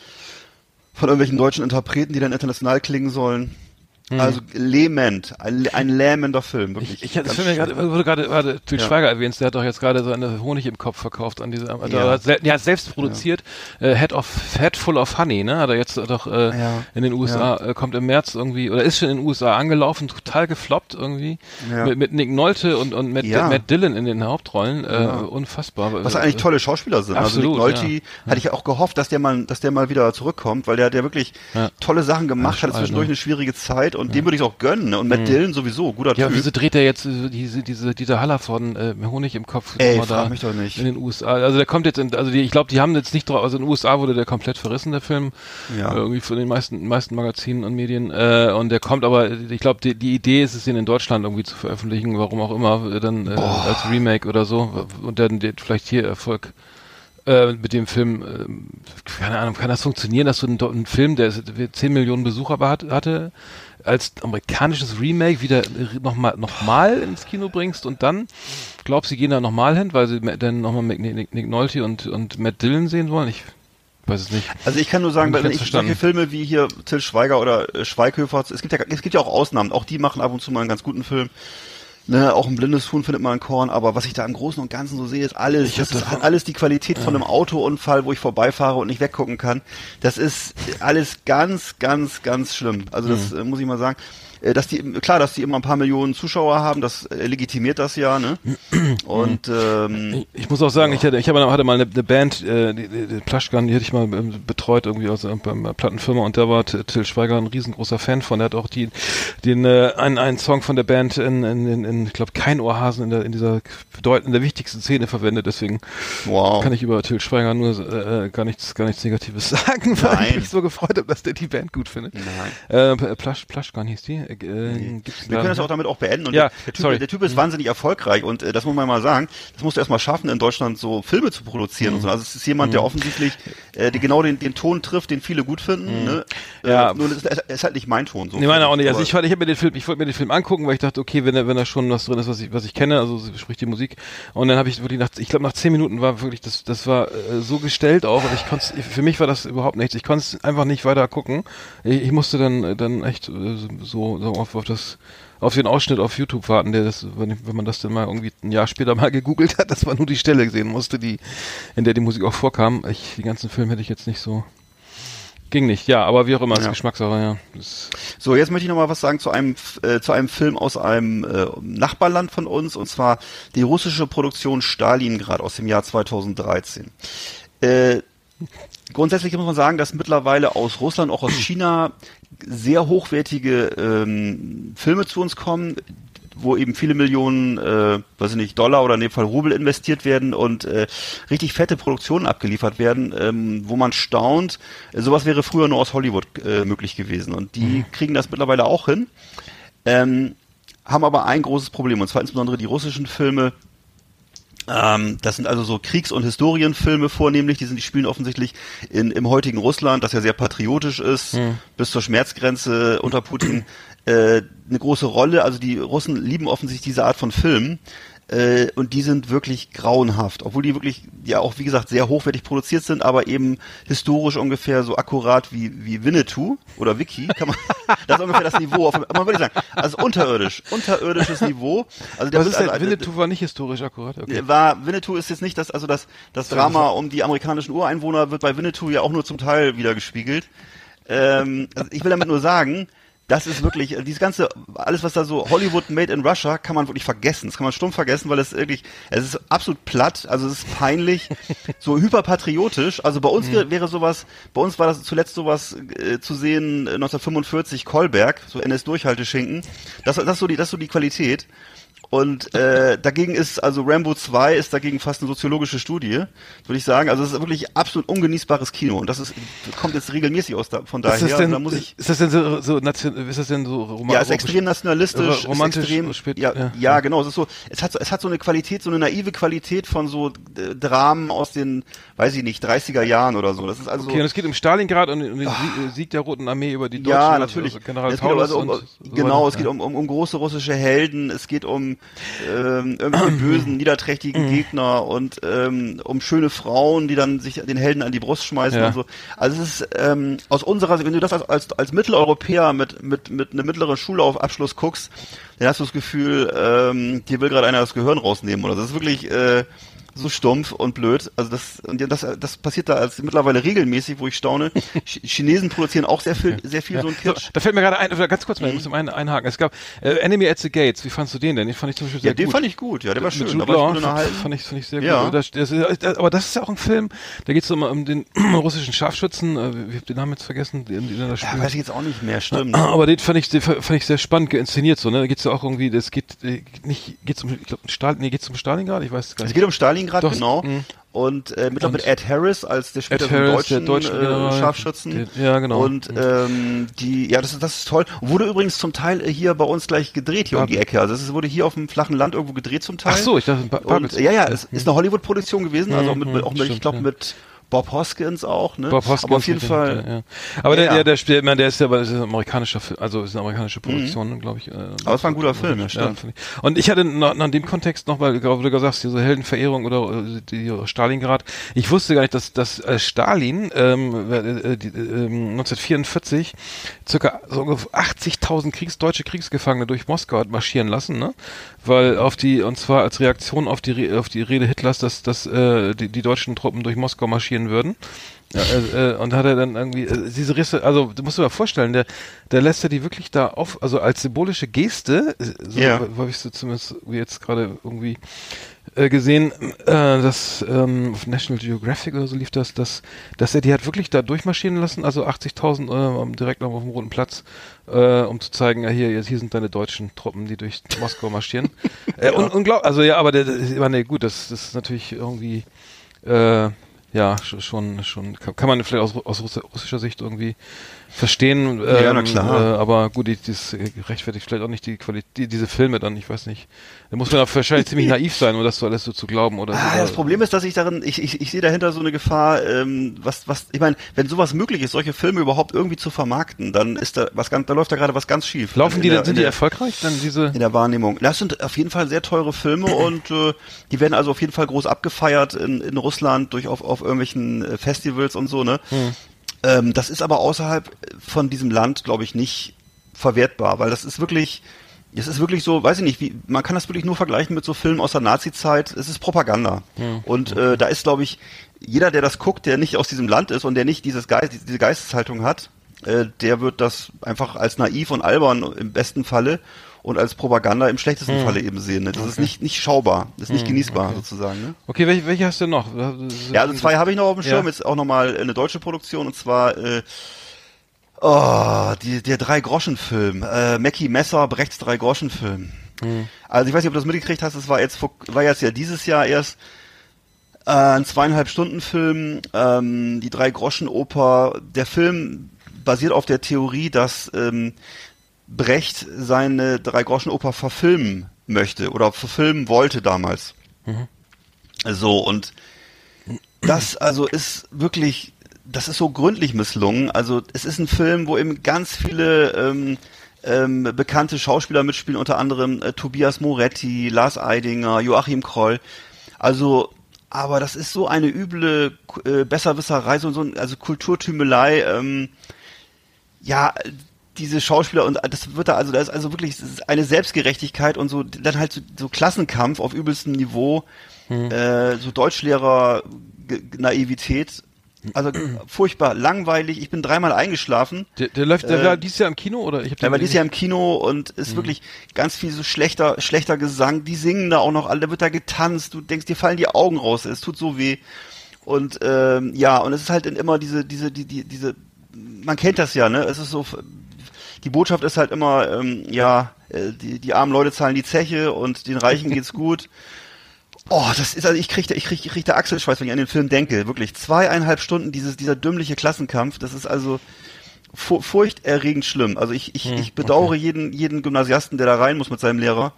von irgendwelchen deutschen Interpreten, die dann international klingen sollen. Also lähmend, ein, ein lähmender Film, wirklich. Ich, ich Ganz Film gerade, wurde gerade, gerade Til Ja. Schweiger erwähnt, der hat doch jetzt gerade seine Honig im Kopf verkauft an diese, ja, Ja. sel, ja selbst produziert, äh, Head of Head Full of Honey, ne, hat er jetzt doch äh, Ja. in den USA, äh, kommt im März irgendwie, oder ist schon in den USA angelaufen, total gefloppt irgendwie, Ja. mit, mit Nick Nolte und, und Matt, Ja. Matt Dillon in den Hauptrollen, äh, Ja. unfassbar. Was eigentlich tolle Schauspieler sind. Absolut, also Nick Nolte ja. hatte ich ja auch gehofft, dass der mal, dass der mal wieder zurückkommt, weil der hat ja wirklich Ja. tolle Sachen gemacht, Ja, hatte zwischendurch ne? eine schwierige Zeit und dem würde ich auch gönnen. Ne? Und Matt Dillon sowieso, guter Ja, Typ. wieso dreht er jetzt äh, diese, diese, dieser Haller von äh, Honig im Kopf Ey, frag mich doch nicht. in den USA? Also der kommt jetzt, in, also die, ich glaube, die haben jetzt nicht drauf, also in den USA wurde der komplett verrissen, der Film, Ja. äh, irgendwie von den meisten, meisten Magazinen und Medien, äh, und der kommt aber, ich glaube, die, die Idee ist es, den in Deutschland irgendwie zu veröffentlichen, warum auch immer, äh, dann äh, als Remake oder so, und dann vielleicht hier Erfolg äh, mit dem Film, äh, keine Ahnung, kann das funktionieren, dass du einen, einen Film, der 10 Millionen Besucher hat, hatte, als amerikanisches Remake wieder nochmal noch mal ins Kino bringst und dann glaubst sie gehen da nochmal hin, weil sie dann nochmal Nick, Nick, Nolte und, und Matt Dillon sehen wollen? Ich weiß es nicht. Also ich kann nur sagen, wenn ich solche Filme wie hier Till Schweiger oder äh, Schweighöfer, es gibt ja es gibt ja auch Ausnahmen, auch die machen ab und zu mal einen ganz guten Film. Ne, auch ein blindes Huhn findet man ein Korn, aber was ich da im Großen und Ganzen so sehe, ist alles, das ist alles die Qualität von einem Autounfall, wo ich vorbeifahre und nicht weggucken kann. Das ist alles ganz, ganz, ganz schlimm. Also das äh, muss ich mal sagen. Äh, Dass die, klar, dass die immer ein paar Millionen Zuschauer haben, das äh, legitimiert das ja, ne? Und ähm, Ich muss auch sagen, ich hatte, ich habe hatte mal eine, eine Band, äh, die, die, die Plaschkan, die hätte ich mal ähm, betreut irgendwie aus äh, beim Plattenfirma und da war Till Schweiger ein riesengroßer Fan von. Der hat auch die, den äh, einen, einen Song von der Band in, in, in, in ich glaube kein Ohrhasen in der in dieser bedeutenden, der wichtigsten Szene verwendet. Deswegen wow. kann ich über Till Schweiger nur äh, gar nichts gar nichts Negatives sagen, weil ich Nein. mich so gefreut habe, dass der die Band gut findet. Nein. Äh, Plasch, Plaschkan hieß die. Äh, äh, Wir können das auch damit auch beenden. Und Ja, der, typ, sorry. der Typ ist wahnsinnig erfolgreich und äh, das muss man mal sagen. Das musst du erstmal schaffen, in Deutschland so Filme zu produzieren Mhm. und so. Also es ist jemand, der offensichtlich äh, die genau den, den Ton trifft, den viele gut finden. Ne? Mhm. Ja. Äh, nur es ist, ist halt nicht mein Ton. So Nee, meine auch nicht. Also ich, ich habe mir den Film, ich wollte mir den Film angucken, weil ich dachte, okay, wenn da, wenn da schon was drin ist, was ich, was ich kenne, also sprich die Musik. Und dann habe ich wirklich nach, ich glaube nach zehn Minuten war wirklich das, das war äh, so gestellt auch. Und ich konnte, für mich war das überhaupt nichts. Ich konnte es einfach nicht weiter gucken. Ich, ich musste dann, äh, dann echt äh, so, so auf, auf das auf den Ausschnitt auf YouTube warten, der das, wenn, wenn man das dann mal irgendwie ein Jahr später mal gegoogelt hat, dass man nur die Stelle sehen musste, die, in der die Musik auch vorkam. Ich, die ganzen Filme hätte ich jetzt nicht so, ging nicht. Ja, aber wie auch immer, ist Ja. Geschmackssache, ja. Das, So, jetzt möchte ich noch mal was sagen zu einem äh, zu einem Film aus einem äh, Nachbarland von uns und zwar die russische Produktion Stalingrad aus dem Jahr 2013. Äh, grundsätzlich muss man sagen, dass mittlerweile aus Russland, auch aus China sehr hochwertige ähm, Filme zu uns kommen, wo eben viele Millionen, äh, weiß ich nicht, Dollar oder in dem Fall Rubel investiert werden und äh, richtig fette Produktionen abgeliefert werden, ähm, wo man staunt. Äh, sowas wäre früher nur aus Hollywood äh, möglich gewesen und die kriegen das mittlerweile auch hin, ähm, haben aber ein großes Problem und zwar insbesondere die russischen Filme. Ähm, das sind also so Kriegs- und Historienfilme vornehmlich, die sind, die spielen offensichtlich in, im heutigen Russland, das ja sehr patriotisch ist, bis zur Schmerzgrenze unter Putin, äh, eine große Rolle. Also die Russen lieben offensichtlich diese Art von Filmen. Äh, und die sind wirklich grauenhaft, obwohl die wirklich ja auch wie gesagt sehr hochwertig produziert sind, aber eben historisch ungefähr so akkurat wie wie Winnetou oder Vicky, kann man das ist ungefähr das Niveau, auf, man würde sagen, also unterirdisch, unterirdisches Niveau. Also der was ist also, Winnetou war nicht historisch akkurat, okay. war Winnetou ist jetzt nicht das, also das, das Drama um die amerikanischen Ureinwohner wird bei Winnetou ja auch nur zum Teil wieder gespiegelt. Ähm, also ich will damit nur sagen, das ist wirklich, äh, dieses ganze, alles was da so Hollywood made in Russia, kann man wirklich vergessen. Das kann man stumpf vergessen, weil es wirklich, es ist absolut platt, also es ist peinlich, so hyperpatriotisch. Also bei uns wär- wäre sowas, bei uns war das zuletzt sowas äh, zu sehen, äh, 1945 Kolberg, so NS-Durchhalteschinken. Das, das ist so die, das ist so die Qualität. Und äh, dagegen ist, also Rambo 2 ist dagegen fast eine soziologische Studie, würde ich sagen. Also es ist wirklich absolut ungenießbares Kino. Und das ist, kommt jetzt regelmäßig aus da, von daher. Ist das Also denn, da muss ich, ist das denn so, so ist das denn so romantisch? ja, ist extrem nationalistisch, Ro- romantisch ist extrem, spät- ja, ja. ja, genau, es ist so, es hat so, es hat so eine Qualität, so eine naive Qualität von so äh, Dramen aus den, weiß ich nicht, 30er Jahren oder so. Das ist also Okay, und es geht um Stalingrad und um den Sieg, Sieg der Roten Armee über die Deutschen. ja, also natürlich. General es geht Paulus also um, so genau, weiter. es geht um, um, um große russische Helden, es geht um ähm, irgendwelche bösen, niederträchtigen Gegner und ähm, um schöne Frauen, die dann sich den Helden an die Brust schmeißen Ja. und so. Also es ist ähm, aus unserer Sicht, wenn du das als, als, als Mitteleuropäer mit, mit, mit einem mittleren Schulaufabschluss guckst, dann hast du das Gefühl, ähm, dir will gerade einer das Gehirn rausnehmen oder so. das ist wirklich äh, so stumpf und blöd. Also das, und ja, das, das passiert da als mittlerweile regelmäßig, wo ich staune. Ch Chinesen produzieren auch sehr viel, sehr viel so ein So, Kitsch. da fällt mir gerade ein, oder ganz kurz mal, ich muss mal ein, einhaken. Es gab äh, Enemy at the Gates. Wie fandst du den denn? Den fand ich zum Beispiel sehr Ja, den gut. fand ich gut, ja, der war schön. Jude Da war Law fand, ich, fand ich sehr Ja. gut. Das, das, das, aber das ist ja auch ein Film, da geht es um, um den russischen Scharfschützen, äh, ich habe den Namen jetzt vergessen, den, den da Ja, weiß ich jetzt auch nicht mehr, stimmt. Aber den fand ich, den fand ich sehr spannend inszeniert so, ne? Da geht's ja auch irgendwie, das geht äh, nicht, geht's um, ich glaube, Stalin, nee, geht's um Stalingrad, ich weiß es gar Es nicht. geht um Stalingrad, Doch, genau. mh. Und äh, mittlerweile mit Und- Ed Harris als der ja Harris, der deutschen, deutsche General, äh, Scharfschützen. der- ja, genau. Und ähm, die, ja, das ist, das ist toll. Wurde übrigens zum Teil hier bei uns gleich gedreht, hier um die Ecke. Also es wurde hier auf dem flachen Land irgendwo gedreht zum Teil. Ach so, ich dachte, Ba- Und, Babels. ja, ja, es ist eine Hollywood-Produktion gewesen, also auch mit, Mhm, auch mit ich glaube ja. mit Bob Hoskins auch, ne? Bob Hoskins Aber auf jeden Fall. Ja, ja. Aber Ja, der, der, der, meine, der ist ja, aber das ist ein amerikanischer, also ist eine amerikanische Produktion, glaube ich. Äh, Mhm. Aber es war ein guter Film, ja, stimmt. Und ich hatte noch, noch in dem Kontext noch, weil du gesagt hast, diese Heldenverehrung oder äh, die Stalingrad. Ich wusste gar nicht, dass, dass äh, Stalin ähm, äh, die, äh, 1944 circa so ungefähr 80.000 Kriegs, deutsche Kriegsgefangene durch Moskau hat marschieren lassen, ne? Weil auf die, und zwar als Reaktion auf die, auf die Rede Hitlers, dass, dass äh, die, die deutschen Truppen durch Moskau marschieren würden. Ja, äh, äh, und hat er dann irgendwie äh, diese Risse, also du musst dir mal vorstellen, der, der lässt ja die wirklich da auf, also als symbolische Geste, äh, so Ja. habe ich so zumindest wie jetzt gerade irgendwie äh, gesehen, äh, dass ähm, auf National Geographic oder so lief das, dass, dass er die hat wirklich da durchmarschieren lassen, also 80.000 äh, am- direkt noch auf dem Roten Platz, um zu zeigen, ja hier, jetzt hier sind deine deutschen Truppen, die durch Moskau marschieren. äh, un, unglaublich, also ja, aber der, der, meine, gut, das, das ist natürlich irgendwie ja, sch- schon, schon, kann, man vielleicht aus, aus Russi- russischer Sicht irgendwie verstehen. Ähm, Ja, na klar. Äh, aber gut, die, das rechtfertigt vielleicht auch nicht die Qualität, die, diese Filme dann, ich weiß nicht. Da muss man auch wahrscheinlich ziemlich naiv sein, um das so alles so zu glauben oder Ah, so. das Problem ist, dass ich darin, ich, ich, ich sehe dahinter so eine Gefahr, ähm, was, was, ich meine, wenn sowas möglich ist, solche Filme überhaupt irgendwie zu vermarkten, dann ist da was ganz, da läuft da gerade was ganz schief. Laufen In die, der- denn- sind in die der- erfolgreich, dann diese? in der Wahrnehmung. Das sind auf jeden Fall sehr teure Filme und äh, die werden also auf jeden Fall groß abgefeiert in, in Russland durch auf, auf irgendwelchen äh, Festivals und so, ne? Ähm, das ist aber außerhalb von diesem Land, glaube ich, nicht verwertbar, weil das ist wirklich, es ist wirklich so, weiß ich nicht, wie, man kann das wirklich nur vergleichen mit so Filmen aus der Nazi-Zeit. Es ist Propaganda. Und äh, da ist, glaube ich, jeder, der das guckt, der nicht aus diesem Land ist und der nicht dieses Geist, diese Geisteshaltung hat, äh, der wird das einfach als naiv und albern im besten Falle und als Propaganda im schlechtesten Falle eben sehen. Ne? Das ist nicht, nicht schaubar, das ist nicht genießbar sozusagen. Ne? Okay, welche, welche hast du noch? Ja, also zwei habe ich noch auf dem Schirm, Ja. jetzt auch nochmal eine deutsche Produktion und zwar äh, oh, die, der Drei-Groschen-Film. Äh, Mackie Messer, Brechts Drei-Groschen-Film. Also ich weiß nicht, ob du das mitgekriegt hast, es war jetzt war jetzt ja dieses Jahr erst äh, ein zweieinhalb Stunden Film, ähm, die Drei-Groschen-Oper. Der Film basiert auf der Theorie, dass ähm, Brecht seine Drei-Groschen-Oper verfilmen möchte oder verfilmen wollte damals. So, und das also ist wirklich, das ist so gründlich misslungen. Also es ist ein Film, wo eben ganz viele ähm, ähm, bekannte Schauspieler mitspielen, unter anderem äh, Tobias Moretti, Lars Eidinger, Joachim Kroll. Also, aber das ist so eine üble äh, Besserwisserei, so, so ein, also Kulturtümelei. Ähm, ja, diese Schauspieler und das wird da also, da ist also wirklich ist eine Selbstgerechtigkeit und so, dann halt so, so Klassenkampf auf übelstem Niveau, äh, so Deutschlehrer G- Naivität. Also furchtbar langweilig. Ich bin dreimal eingeschlafen. Der, der läuft, der Äh, war dieses Jahr im Kino oder ich hab Der war dieses Jahr im Kino und ist wirklich ganz viel so schlechter, schlechter Gesang. Die singen da auch noch alle, da wird da getanzt. Du denkst, dir fallen die Augen raus. Es tut so weh. Und ähm, ja, und es ist halt immer diese, diese, die, die, diese, man kennt das ja, ne? Es ist so, die Botschaft ist halt immer, ähm, ja, äh, die, die armen Leute zahlen die Zeche und den Reichen geht's gut. Oh, das ist also ich krieg, da- ich krieg, ich krieg da Achselschweiß, wenn ich an den Film denke. Wirklich zweieinhalb Stunden dieses dieser dümmliche Klassenkampf. Das ist also furchterregend schlimm. Also ich ich, ich bedauere jeden jeden Gymnasiasten, der da rein muss mit seinem Lehrer.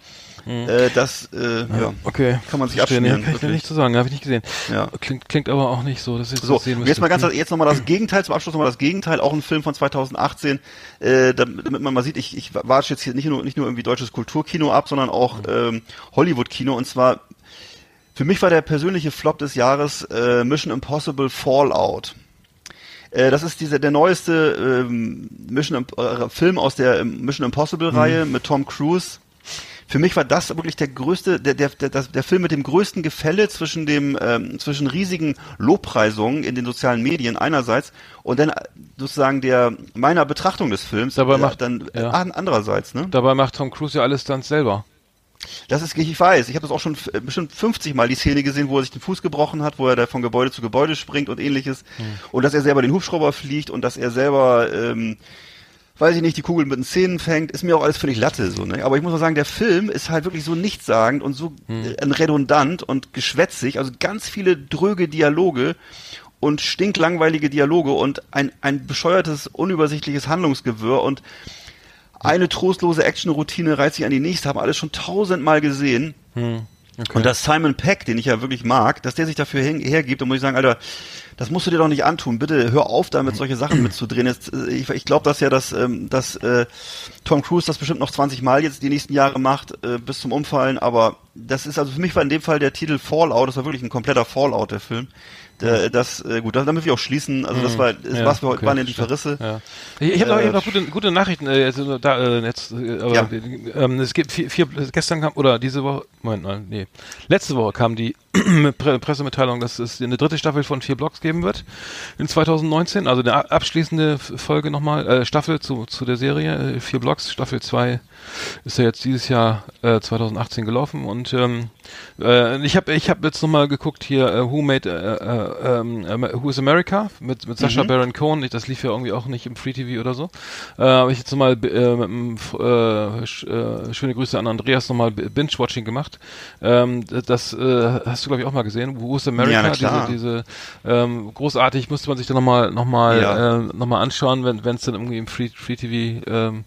Äh, das äh, ja. Okay. Kann man sich verstehe. Nee, Kann ich dir nicht zu sagen, habe ich nicht gesehen. Ja. Klingt, klingt aber auch nicht so, dass ich So, das sehen und jetzt müsste. mal ganz, Hm. jetzt nochmal das Gegenteil, zum Abschluss nochmal das Gegenteil, auch ein Film von 2018, äh, damit damit man mal sieht, ich, ich watsche jetzt hier nicht nur, nicht nur irgendwie deutsches Kulturkino ab, sondern auch ähm, Hollywood-Kino und zwar, für mich war der persönliche Flop des Jahres äh, Mission Impossible Fallout. Äh, das ist dieser der neueste ähm, Mission äh, Film aus der ähm, Mission Impossible Reihe mit Tom Cruise. Für mich war das wirklich der größte, der, der, der, der Film mit dem größten Gefälle zwischen dem, ähm, zwischen riesigen Lobpreisungen in den sozialen Medien einerseits und dann äh, sozusagen der meiner Betrachtung des Films Dabei äh, macht- dann ja. an- andererseits, ne? Dabei macht Tom Cruise ja alles dann selber. Das ist, ich weiß, ich habe das auch schon äh, bestimmt 50 Mal die Szene gesehen, wo er sich den Fuß gebrochen hat, wo er da von Gebäude zu Gebäude springt und ähnliches. Und dass er selber den Hubschrauber fliegt und dass er selber, ähm, weiß ich nicht, die Kugel mit den Zähnen fängt, ist mir auch alles völlig Latte so, ne? Aber ich muss mal sagen, der Film ist halt wirklich so nichtssagend und so äh, redundant und geschwätzig, also ganz viele dröge Dialoge und stinklangweilige Dialoge und ein, ein bescheuertes, unübersichtliches Handlungsgewirr und eine trostlose Action-Routine reizt sich an die nächste, haben alles schon tausendmal gesehen. Und dass Simon Peck, den ich ja wirklich mag, dass der sich dafür hin- hergibt, und muss ich sagen, Alter, das musst du dir doch nicht antun. Bitte hör auf, damit solche Sachen mitzudrehen. Jetzt, äh, ich ich glaube, dass ja, dass, ähm, dass äh, Tom Cruise das bestimmt noch 20 Mal jetzt die nächsten Jahre macht, äh, bis zum Umfallen. Aber das ist also für mich war in dem Fall der Titel Fallout. Das war wirklich ein kompletter Fallout der Film. Der, das äh, gut, damit wir auch schließen. Also das war, das Ja, was wir heute okay, waren ja die. Verrisse. Ja. Ich, ich habe noch, Äh, noch gute, gute Nachrichten. Äh, jetzt, äh, da, äh, jetzt, äh, aber, Ja. ähm, es gibt vier, vier, gestern kam, oder diese Woche, Moment, nein, nee, letzte Woche kam die Pre Pressemitteilung, dass es eine dritte Staffel von vier Blocks geben wird in 2019. Also eine abschließende Folge nochmal, äh, Staffel zu, zu der Serie, äh, vier Blocks, Staffel 2 ist ja jetzt dieses Jahr äh, 2018 gelaufen und ähm, äh, ich habe ich hab jetzt nochmal geguckt hier äh, Who Made äh, äh, Am- Who is America mit, mit Sacha Baron Cohen, Ich- das lief ja irgendwie auch nicht im Free TV oder so. Äh, habe ich jetzt nochmal äh, äh, äh, schöne Grüße an Andreas nochmal Binge-Watching gemacht. Ähm, das äh, hast du glaube ich auch mal gesehen. Who is America? Ja. Diese, diese ähm, großartig musste man sich dann nochmal noch mal, Ja. äh, noch mal anschauen, wenn wenn es dann irgendwie im Free, Free TV ähm,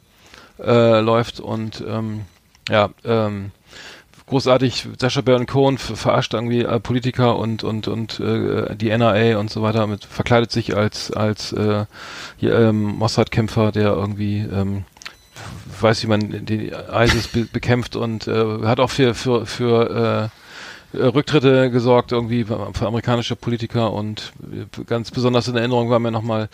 äh, läuft und ähm, ja, ähm, großartig, Sascha Baron Cohen ver- verarscht irgendwie äh, Politiker und und und äh, die NRA und so weiter mit verkleidet sich als als äh, hier, ähm, Mossad-Kämpfer, der irgendwie ähm, weiß, wie man die ISIS be bekämpft und äh, hat auch für für für äh, Rücktritte gesorgt irgendwie für amerikanische Politiker und äh, ganz besonders in Erinnerung war mir nochmal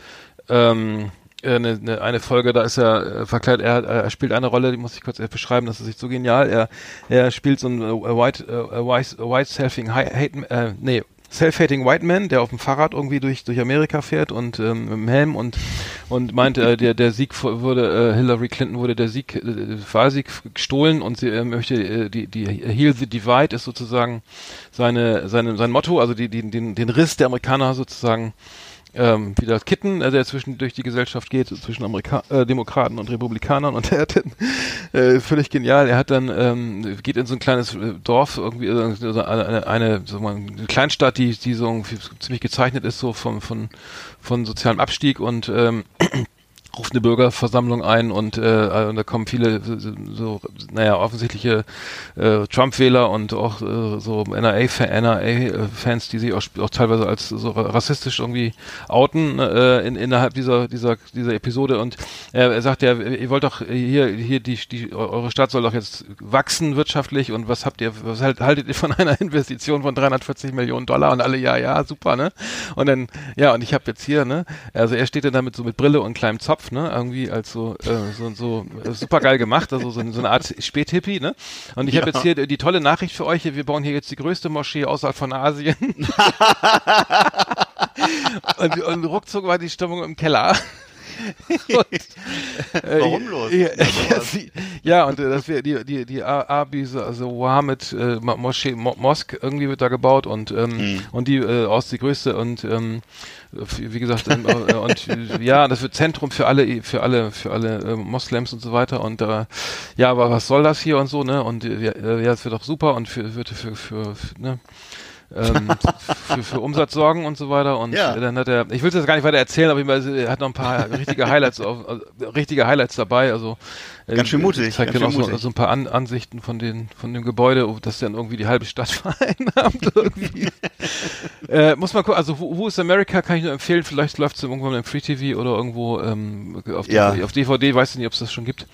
ähm, eine, eine, eine Folge, da ist er äh, verkleidet, er, er spielt eine Rolle, die muss ich kurz äh, beschreiben, das ist nicht so genial. Er, er spielt so äh, white, äh, white, white self-hating, hate, äh, nee, self-hating white man, der auf dem Fahrrad irgendwie durch, durch Amerika fährt und ähm, mit dem Helm und, und meint, äh, der, der Sieg wurde, äh, Hillary Clinton wurde der Sieg, äh, Wahlsieg gestohlen und sie äh, möchte, äh, die, die Heal the Divide ist sozusagen seine, seine, sein Motto, also die, die, den, den Riss der Amerikaner sozusagen ähm, wieder kitten, äh, der zwischen durch die Gesellschaft geht, zwischen Amerika äh, Demokraten und Republikanern. Und er hat dann, äh, völlig genial, er hat dann ähm, geht in so ein kleines äh, Dorf irgendwie so eine, eine, so mal eine Kleinstadt, die die so ziemlich gezeichnet ist so von von von sozialem Abstieg. Und ähm, ruft eine Bürgerversammlung ein und, äh, und da kommen viele so, naja, offensichtliche äh, Trump-Wähler und auch äh, so NRA-Fans, die sich auch, auch teilweise als so rassistisch irgendwie outen äh, in, innerhalb dieser dieser dieser Episode. Und er, er sagt ja, ihr wollt doch hier hier die, die eure Stadt soll doch jetzt wachsen wirtschaftlich. Und was habt ihr was halt, haltet ihr von einer Investition von 340 Millionen Dollar? Und alle ja ja super ne? Und dann ja und ich habe jetzt hier ne? Also er steht dann damit so mit Brille und kleinem Zopf ne irgendwie als so äh, so so äh, super geil gemacht also so, so eine Art Späthippie ne? Und ich habe jetzt hier die tolle Nachricht für euch wir bauen hier jetzt die größte Moschee außerhalb von Asien. Und, und ruckzuck war die Stimmung im Keller und, äh, Warum los? Ja, ja, sie- ja, und äh, das wir die die die Abi also Mohammed äh, Moschee Mo Mosk irgendwie wird da gebaut und ähm, und die äh, aus die größte und ähm, wie gesagt ähm, äh, und äh, ja, das wird Zentrum für alle für alle für alle äh, Moslems und so weiter und äh, ja, aber was soll das hier und so, ne? Und äh, ja, äh, ja, es wird doch super und für wird für für, für ne ähm, für, für Umsatz sorgen und so weiter. Und Ja. äh, dann hat er, ich will es jetzt gar nicht weiter erzählen, aber er hat noch ein paar richtige Highlights, auf, also, richtige Highlights dabei. Also äh, Ganz schön mutig, Zeigt ganz dann auch so, so ein paar An Ansichten von den von dem Gebäude, oh, das dann irgendwie die halbe Stadt vereinnahmt irgendwie. äh, muss man gucken. Also wo, wo ist America? Kann ich nur empfehlen. Vielleicht läuft es irgendwann im Free TV oder irgendwo ähm, auf, Ja. DVD, auf DVD. Weiß ich nicht, ob es das schon gibt.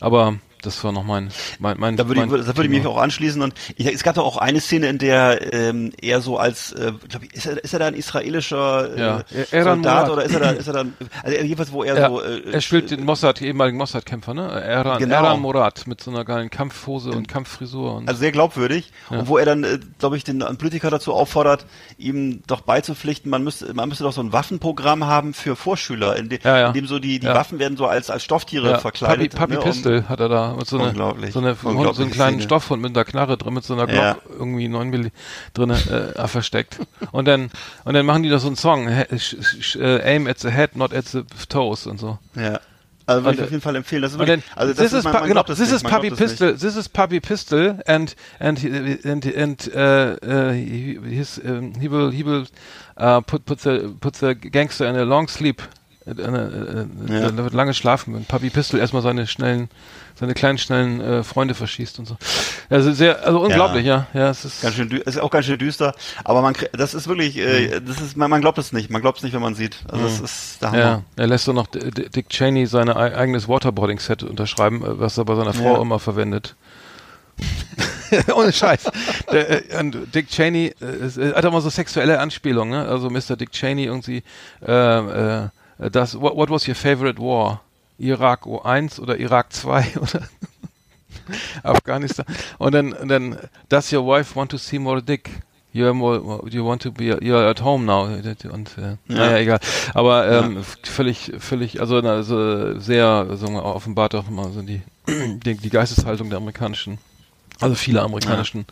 Aber das war noch mein mein mein. Da würde ich, mein da würde ich mich auch anschließen und ich, es gab doch auch eine Szene, in der ähm, er so als, äh, glaub ich, ist er, ist er da ein israelischer äh, Ja. Eran Soldat Murat. oder ist er da, ist er dann, also jedenfalls wo er Ja, so, äh, er spielt den Mossad, ehemaligen Mossad-Kämpfer, ne? Eran, Genau. Eran Murat mit so einer geilen Kampfhose und Kampffrisur. Und also sehr glaubwürdig und wo er dann, äh, glaube ich, den Politiker dazu auffordert, ihm doch beizupflichten, man müsste, man müsste doch so ein Waffenprogramm haben für Vorschüler, in, de, Ja, ja. in dem so die, die Ja. Waffen werden so als, als Stofftiere ja, verkleidet. Papi, Papi ne, um- Pistol hat er da mit so Unglaublich. so, eine, so einen kleinen Szene. Stoffhund mit einer Knarre drin, mit so einer Glock Ja. irgendwie 9 Milli drin äh, versteckt. Und dann und dann machen die da so einen Song, äh, aim at the head, not at the toes und so. Ja. Also würde ich auf jeden Fall empfehlen. Das ist wirklich, also das this ist, is, man, man genau, this is Puppy. Pistol, this is Puppy Pistol, and and he, and and uh, uh, he, his, um, he will he will uh, put put the put the gangster in a long sleep. Äh, äh, äh, Ja. Wird lange schlafen, wenn Puppy Pistol erstmal seine schnellen, seine kleinen schnellen äh, Freunde verschießt und so. Also sehr, also unglaublich, ja. Ja, es ist. Ganz schön, ist auch ganz schön düster. Aber man, das ist wirklich, äh, das ist, man, man glaubt es nicht. Man glaubt es nicht, wenn man sieht. Also das ist der Hammer. Ja, er lässt doch noch D- D- Dick Cheney sein ei- eigenes Waterboarding-Set unterschreiben, äh, was er bei seiner Frau Ja. immer verwendet. Ohne Scheiß. Der, äh, und Dick Cheney äh, äh, hat immer so sexuelle Anspielungen, ne? Also Mr. Dick Cheney irgendwie, äh, äh, das, what, what was your favorite war? Irak 1 oder Irak 2 oder Afghanistan. Und dann, und dann, does your wife want to see more dick? You're more, you want to be, you're at home now. Und, äh, naja, egal. Aber, ähm, völlig, völlig, also, also sehr, wir, offenbart auch immer so die, die, die Geisteshaltung der amerikanischen, also viele amerikanischen,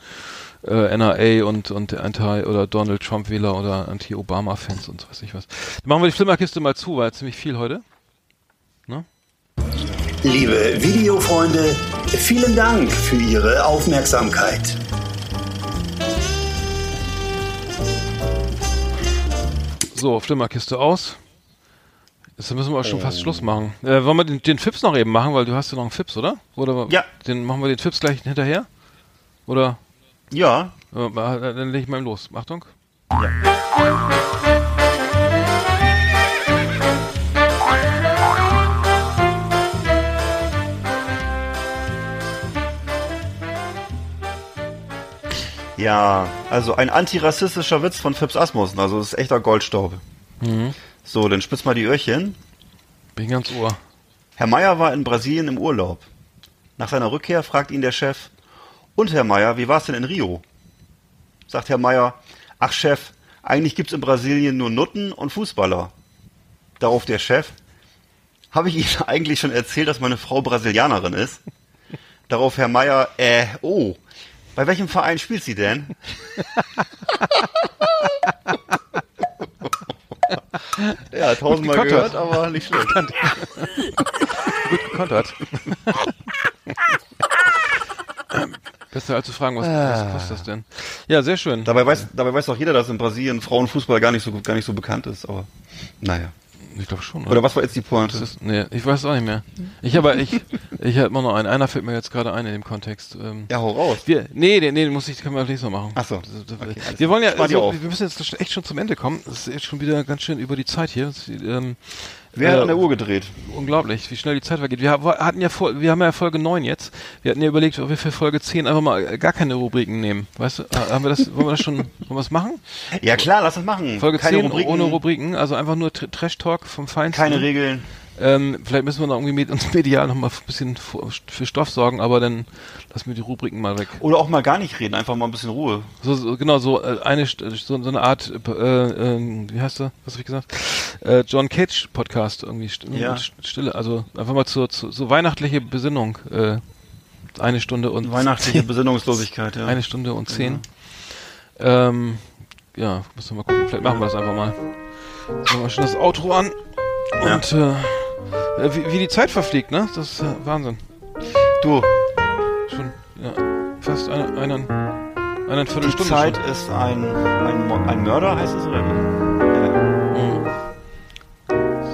äh, NRA und, und Anti- oder Donald Trump Wähler oder Anti-Obama-Fans und weiß ich was. Dann machen wir die Flimmerkiste mal zu, weil ziemlich viel heute. Liebe Videofreunde, vielen Dank für Ihre Aufmerksamkeit. So, Flimmerkiste aus. Jetzt müssen wir auch schon fast Schluss machen. Äh, wollen wir den, den Fips noch eben machen, weil du hast ja noch einen Fips, oder? Oder Ja. Den machen wir den Fips gleich hinterher? Oder? Ja. Äh, dann leg ich mal los. Achtung. Ja, also ein antirassistischer Witz von Fips Asmussen, also das ist echter Goldstaub. So, dann spitz mal die Öhrchen. Bin ganz ohr. Herr Meier war in Brasilien im Urlaub. Nach seiner Rückkehr fragt ihn der Chef, und Herr Meier, wie war's denn in Rio? Sagt Herr Meier, ach Chef, eigentlich gibt's in Brasilien nur Nutten und Fußballer. Darauf der Chef, habe ich Ihnen eigentlich schon erzählt, dass meine Frau Brasilianerin ist? Darauf Herr Meier, äh, oh, bei welchem Verein spielt sie denn? ja, tausendmal Gut gekontert. gehört, aber nicht schlecht. Gut gekontert. Besser als zu fragen, was, was kostet das denn? Ja, sehr schön. Dabei weiß, dabei weiß doch jeder, dass in Brasilien Frauenfußball gar nicht so, gar nicht so bekannt ist, aber naja. Ich glaube schon. Oder was war jetzt die Pointe? Ist, nee, ich weiß auch nicht mehr. Ich aber ich ich habe immer noch einen. Einer fällt mir jetzt gerade ein in dem Kontext. Ähm, ja, hau raus. wir, nee, nee, nee, muss ich, können wir nächstes Mal machen. Ach so. Okay, alles wir wollen ja, also, wir müssen jetzt echt schon zum Ende kommen. Das ist jetzt schon wieder ganz schön über die Zeit hier. Das, ähm, Wer hat äh, an der Uhr gedreht? Unglaublich, wie schnell die Zeit vergeht. Wir ha- hatten ja vor, wir haben ja Folge 9 jetzt. Wir hatten ja überlegt, ob wir für Folge 10 einfach mal gar keine Rubriken nehmen. Weißt du, Ha- haben wir das, wollen wir das schon, wollen wir das machen? Ja klar, lass das machen. Folge keine 10 Rubriken, ohne Rubriken, also einfach nur Tr- Trash Talk vom Feinsten. keine Regeln. Ähm, vielleicht müssen wir noch irgendwie mit uns medial noch mal ein bisschen für, Stoff sorgen, aber dann lassen wir die Rubriken mal weg. Oder auch mal gar nicht reden, einfach mal ein bisschen Ruhe. So, so genau so äh, eine St- so, so eine Art äh, äh, wie heißt er? Was habe ich gesagt? Äh, John Cage Podcast irgendwie Ja. Stille, also einfach mal zur, zu, so weihnachtliche Besinnung. Äh, eine Stunde und Weihnachtliche Besinnungslosigkeit, ja. eine Stunde und zehn. Ähm, ja, müssen wir mal gucken. Vielleicht machen wir das einfach mal. Machen wir schon das Outro an. Ja. Und äh, äh, wie, wie die Zeit verfliegt, ne? Das ist äh, Wahnsinn. Du, Schon, ja, fast eine, eine, eine die Viertelstunde Zeit schon. ist ein, ein, ein Mörder, heißt es, oder wie?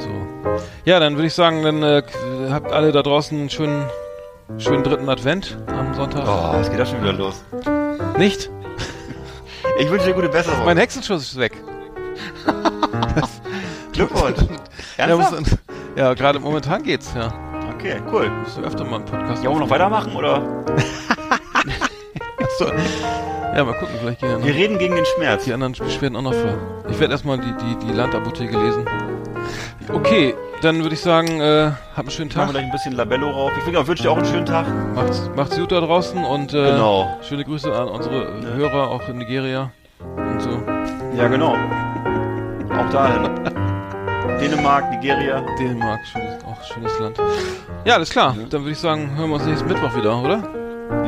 So. Ja, dann würde ich sagen, dann äh, habt alle da draußen einen schönen, schönen dritten Advent am Sonntag. Oh, es geht das schon wieder los. Nicht? Ich wünsche dir gute Besserung. Mein Hexenschuss ist weg. Glückwunsch. Ernsthaft? Ja gerade momentan geht's, ja. Okay, cool. Musst du öfter mal einen Podcast Ja, wollen wir noch weitermachen, oder? So. Ja, mal gucken, vielleicht gehen ja noch Wir reden gegen den Schmerz. die anderen Beschwerden auch noch vor. Ich werde erstmal die, die, die Landapotheke lesen. Okay, dann würde ich sagen, äh, habt einen schönen Machen wir Tag. gleich ein bisschen Labello rauf. Ich wünsche dir auch einen schönen Tag. Macht's, macht's gut da draußen und äh, Genau. schöne Grüße an unsere äh, Hörer, auch in Nigeria und so. Ja, genau. Auch dahin. Dänemark, Nigeria. Dänemark, schönes, auch schönes Land. Ja, alles klar. Dann würde ich sagen, hören wir uns nächsten Mittwoch wieder, oder?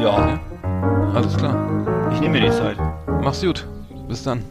Ja, Alles klar. ich nehme mir die Zeit. Mach's gut. Bis dann.